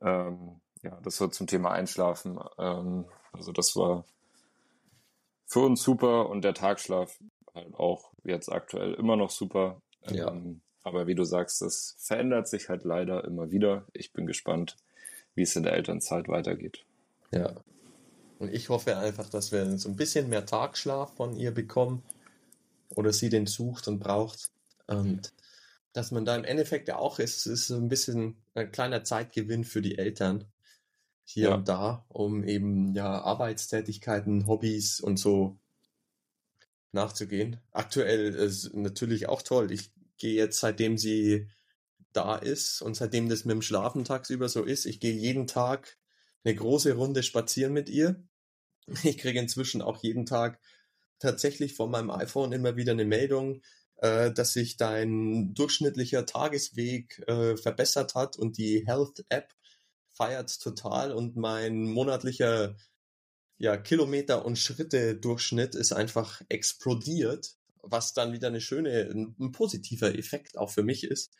Ähm, ja, das war zum Thema Einschlafen. Ähm, also das war für uns super und der Tagschlaf halt auch jetzt aktuell immer noch super. Ja. Ähm, aber wie du sagst, das verändert sich halt leider immer wieder. Ich bin gespannt, wie es in der Elternzeit weitergeht. Ja. Und ich hoffe einfach, dass wir so ein bisschen mehr Tagschlaf von ihr bekommen oder sie den sucht und braucht. Und dass man da im Endeffekt ja auch ist, ist so ein bisschen ein kleiner Zeitgewinn für die Eltern hier Ja. und da, um eben ja Arbeitstätigkeiten, Hobbys und so nachzugehen. Aktuell ist natürlich auch toll. Ich gehe jetzt, seitdem sie da ist und seitdem das mit dem Schlafen tagsüber so ist, ich gehe jeden Tag eine große Runde spazieren mit ihr. Ich kriege inzwischen auch jeden Tag tatsächlich von meinem iPhone immer wieder eine Meldung, äh, dass sich dein durchschnittlicher Tagesweg äh, verbessert hat und die Health App feiert total und mein monatlicher ja, Kilometer und Schritte Durchschnitt ist einfach explodiert, was dann wieder eine schöne, ein, ein positiver Effekt auch für mich ist.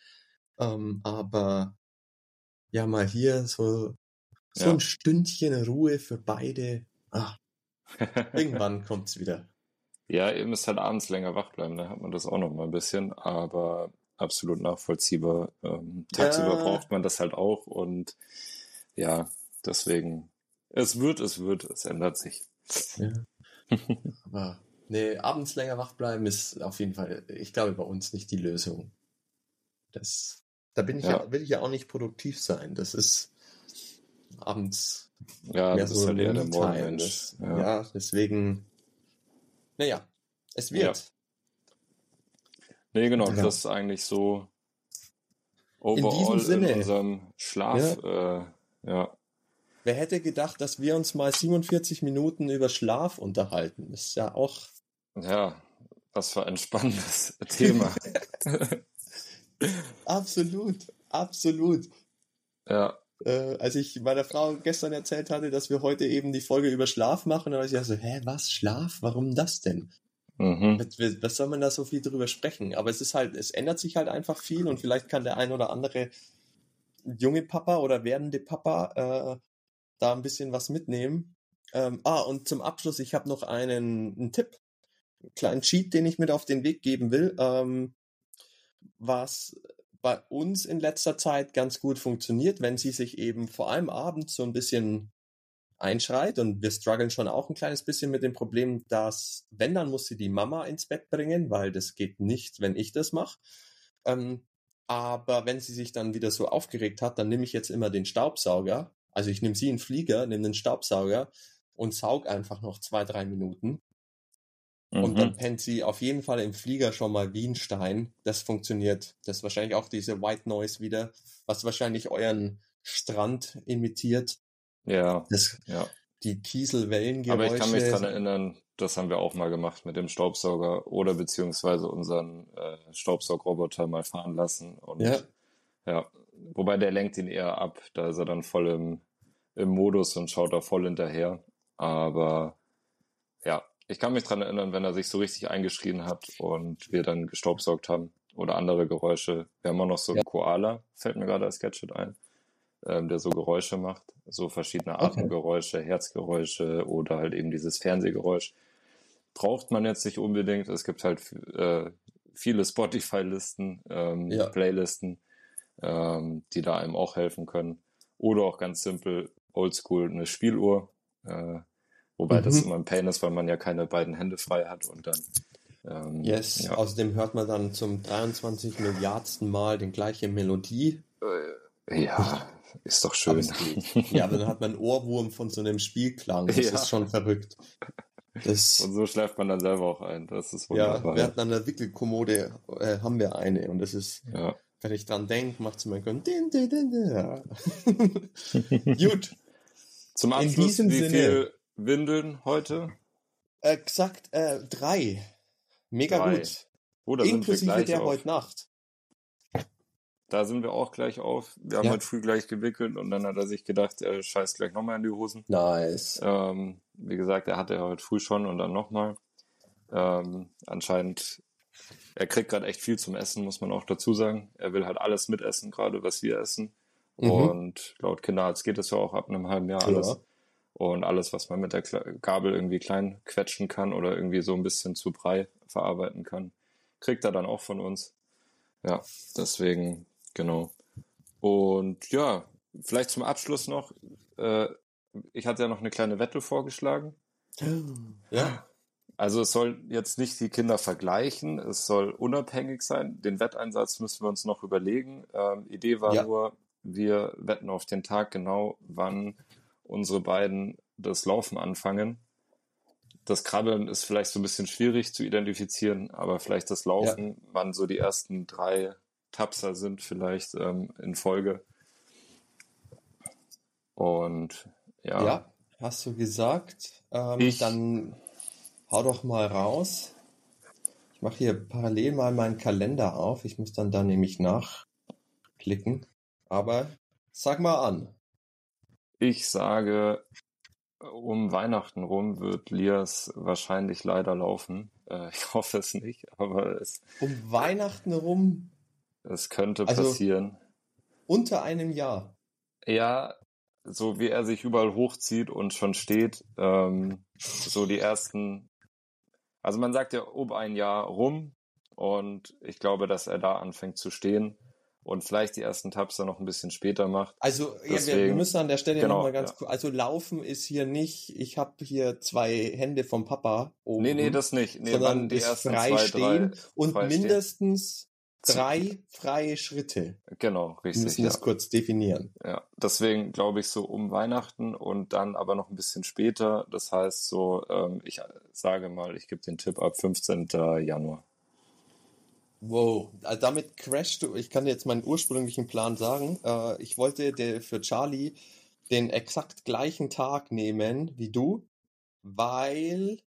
Ähm, aber ja, mal hier so, so Ja. ein Stündchen Ruhe für beide. Ah, irgendwann kommt's wieder. Ja, ihr müsst halt abends länger wach bleiben, da hat man das auch noch mal ein bisschen, aber absolut nachvollziehbar. Ähm, tagsüber Ja. braucht man das halt auch und ja, deswegen, es wird, es wird, es ändert sich. Ja. Aber nee, abends länger wach bleiben ist auf jeden Fall, ich glaube, bei uns nicht die Lösung. Das, da bin ich ja. Ja. will ich ja auch nicht produktiv sein. Das ist abends Ja, mehr das ist so halt eher der. Das- Ja. Ja. deswegen, naja, es wird. Nee, genau, Ja. das ist eigentlich so diesem overall in, Sinne. unserem Schlaf. Ja. Äh, ja. Wer hätte gedacht, dass wir uns mal 47 Minuten über Schlaf unterhalten? Das ist ja auch ja, was für ein spannendes Thema. absolut, absolut. ja, äh, als ich meiner Frau gestern erzählt hatte, dass wir heute eben die Folge über Schlaf machen, da war ich ja so, hä, was, Schlaf? Warum das denn? mhm. Was, was soll man da so viel drüber sprechen? Aber es ist halt, es ändert sich halt einfach viel und vielleicht kann der ein oder andere junge Papa oder werdende Papa äh, da ein bisschen was mitnehmen. Ähm, ah, und zum Abschluss, ich habe noch einen, einen Tipp, einen kleinen Cheat, den ich mit auf den Weg geben will, ähm, was bei uns in letzter Zeit ganz gut funktioniert, wenn sie sich eben vor allem abends so ein bisschen einschreit und wir strugglen schon auch ein kleines bisschen mit dem Problem, dass wenn, dann muss sie die Mama ins Bett bringen, weil das geht nicht, wenn ich das mache. Ähm, aber wenn sie sich dann wieder so aufgeregt hat, dann nehme ich jetzt immer den Staubsauger. Also ich nehme sie in den Flieger, nehme den Staubsauger und saug einfach noch zwei, drei Minuten. Und Mhm. dann pennt sie auf jeden Fall im Flieger schon mal wie ein Stein. Das funktioniert. Das ist wahrscheinlich auch diese White Noise wieder, was wahrscheinlich euren Strand imitiert. ja, Das, ja. die Kieselwellengeräusche. Aber ich kann mich daran erinnern, das haben wir auch mal gemacht mit dem Staubsauger oder beziehungsweise unseren äh, Staubsaugroboter mal fahren lassen. Und Ja. ja, wobei der lenkt ihn eher ab. Da ist er dann voll im, im Modus und schaut da voll hinterher. Aber ja, ich kann mich daran erinnern, wenn er sich so richtig eingeschrien hat und wir dann gestaubsaugt haben oder andere Geräusche. Wir haben auch noch so einen Ja. Koala, fällt mir gerade als Gadget ein, ähm, der so Geräusche macht. So verschiedene Okay. Atemgeräusche, Herzgeräusche oder halt eben dieses Fernsehgeräusch. Braucht man jetzt nicht unbedingt. Es gibt halt äh, viele Spotify-Listen, ähm, Ja. Playlisten, ähm, die da einem auch helfen können. Oder auch ganz simpel, oldschool, eine Spieluhr, äh, Wobei mhm. das immer ein Pain ist, weil man ja keine beiden Hände frei hat und dann. Ähm, yes, ja. außerdem hört man dann zum 23 Milliardsten Mal die gleiche Melodie. Äh, ja, ist doch schön. ja, aber dann hat man einen Ohrwurm von so einem Spielklang. Das ja. ist schon verrückt. Das, und so schläft man dann selber auch ein. Das ist wunderbar. Ja, wir hatten an der Wickelkommode, äh, haben wir eine und das ist, ja. Wenn ich dran denke, macht es din, din. Gut. Zum Abschluss, In diesem wie Sinne, viel Windeln heute? Exakt äh, drei. Mega drei. gut. Oh, Inklusive der auf. heute Nacht. Da sind wir auch gleich auf. Wir haben ja. heute früh gleich gewickelt und dann hat er sich gedacht, er scheißt gleich nochmal in die Hosen. Nice. Ähm, wie gesagt, er hatte ja heute früh schon und dann nochmal. Ähm, anscheinend, er kriegt gerade echt viel zum Essen, muss man auch dazu sagen. Er will halt alles mitessen, gerade was wir essen. Mhm. Und laut Kinderarzt geht es ja auch ab einem halben Jahr alles. Ja. Und alles, was man mit der Gabel irgendwie klein quetschen kann oder irgendwie so ein bisschen zu Brei verarbeiten kann, kriegt er dann auch von uns. Ja, deswegen Genau. Und ja, vielleicht zum Abschluss noch, äh, ich hatte ja noch eine kleine Wette vorgeschlagen. Ja. Also es soll jetzt nicht die Kinder vergleichen, es soll unabhängig sein. Den Wetteinsatz müssen wir uns noch überlegen. Ähm, Idee war ja. nur, wir wetten auf den Tag genau, wann unsere beiden das Laufen anfangen. Das Krabbeln ist vielleicht so ein bisschen schwierig zu identifizieren, aber vielleicht das Laufen, ja. wann so die ersten drei Tapser sind vielleicht ähm, in Folge. Und ja. Ja, hast du gesagt. Ähm, ich, dann hau doch mal raus. Ich mache hier parallel mal meinen Kalender auf. Ich muss dann da nämlich nachklicken. Aber sag mal an. Ich sage, um Weihnachten rum wird Lias wahrscheinlich leider laufen. Äh, ich hoffe es nicht, aber es. Um Weihnachten rum es könnte also passieren. Unter einem Jahr. Ja, so wie er sich überall hochzieht und schon steht, ähm, so die ersten, also man sagt ja um ein Jahr rum und ich glaube, dass er da anfängt zu stehen und vielleicht die ersten Tabs dann noch ein bisschen später macht. Also Deswegen, ja, wir, müssen an der Stelle genau, nochmal ganz ja. kurz, also laufen ist hier nicht, ich habe hier zwei Hände vom Papa oben. Nee, nee, das nicht. Nee, sondern die ersten frei zwei, stehen drei, und mindestens drei freie Schritte. Genau, richtig. Wir müssen das kurz definieren. Ja, deswegen glaube ich so um Weihnachten und dann aber noch ein bisschen später. Das heißt so, ähm, ich sage mal, ich gebe den Tipp ab 15. Januar. Wow, äh, damit crashst du. Ich kann dir jetzt meinen ursprünglichen Plan sagen. Äh, ich wollte für Charlie den exakt gleichen Tag nehmen wie du, weil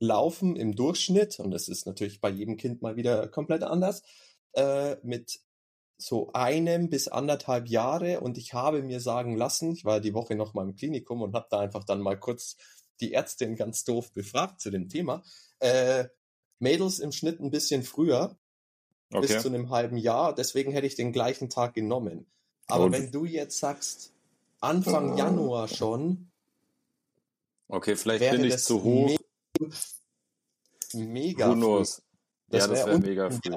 Laufen im Durchschnitt, und das ist natürlich bei jedem Kind mal wieder komplett anders, äh, mit so einem bis anderthalb Jahre und ich habe mir sagen lassen, ich war die Woche noch mal im Klinikum und habe da einfach dann mal kurz die Ärztin ganz doof befragt zu dem Thema. Äh, Mädels im Schnitt ein bisschen früher, okay. bis zu einem halben Jahr, deswegen hätte ich den gleichen Tag genommen. Aber und? wenn du jetzt sagst, Anfang Januar schon. Okay, vielleicht bin ich zu hoch. Me mega. Who knows? Das ja, das wäre wär mega früh.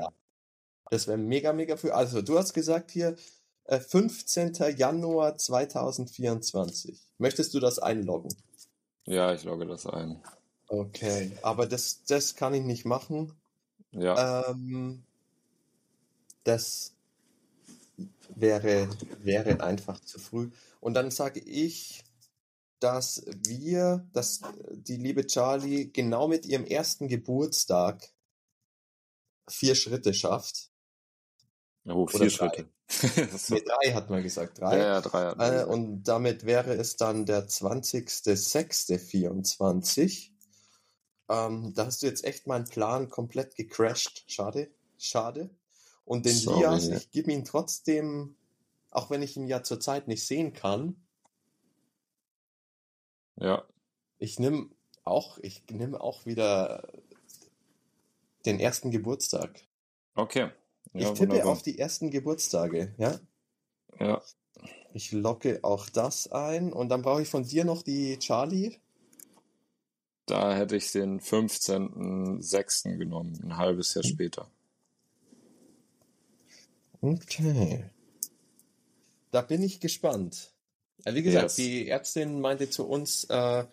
Das wäre mega, mega früh. Also, du hast gesagt hier, 15. Äh, Januar 2024. Möchtest du das einloggen? Ja, ich logge das ein. Okay, aber das, das kann ich nicht machen. Ja. Ähm, das wäre, wäre einfach zu früh. Und dann sage ich, dass wir, dass die liebe Charlie genau mit ihrem ersten Geburtstag vier Schritte schafft. Oh, vier Oder Schritte. Nee, drei hat man gesagt, drei. Ja, ja drei. Äh, und damit wäre es dann der 20.06.24. Ähm, da hast du jetzt echt meinen Plan komplett gecrashed. Schade, schade. Und den Sorry, Lias, ich gebe ihn trotzdem, auch wenn ich ihn ja zurzeit nicht sehen kann. Ja. Ich nehme auch, ich nehme auch wieder den ersten Geburtstag. Okay. Ja, ich tippe wunderbar. auf die ersten Geburtstage, ja? Ja. Ich locke auch das ein und dann brauche ich von dir noch die Charlie. Da hätte ich den 15.06. genommen, ein halbes Jahr später. Okay. Da bin ich gespannt. Wie gesagt, yes. die Ärztin meinte zu uns, äh,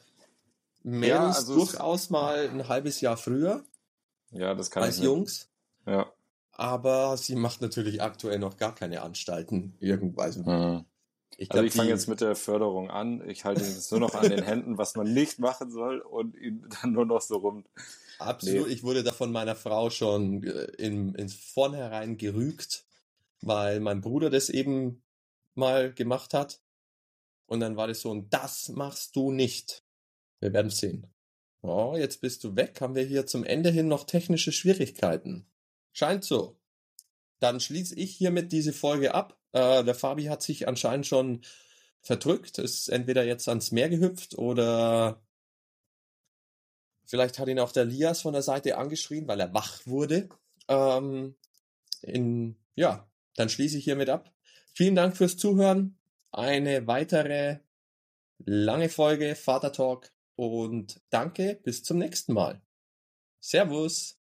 Mädels ja, also durchaus mal ein halbes Jahr früher. Ja, das kann als Jungs. Ja. Aber sie macht natürlich aktuell noch gar keine Anstalten irgendwas. Mhm. Ich also ich fange jetzt mit der Förderung an. Ich halte jetzt nur noch an den Händen, was man nicht machen soll und ihn dann nur noch so rum. Absolut. Nee. Ich wurde da von meiner Frau schon äh, in, in vornherein gerügt, weil mein Bruder das eben mal gemacht hat. Und dann war das so, und das machst du nicht. Wir werden sehen. Oh, jetzt bist du weg. Haben wir hier zum Ende hin noch technische Schwierigkeiten? Scheint so. Dann schließe ich hiermit diese Folge ab. Äh, der Fabi hat sich anscheinend schon verdrückt, ist entweder jetzt ans Meer gehüpft oder vielleicht hat ihn auch der Lias von der Seite angeschrien, weil er wach wurde. Ähm, in, ja, dann schließe ich hiermit ab. Vielen Dank fürs Zuhören. Eine weitere lange Folge Vater Talk und danke, bis zum nächsten Mal. Servus.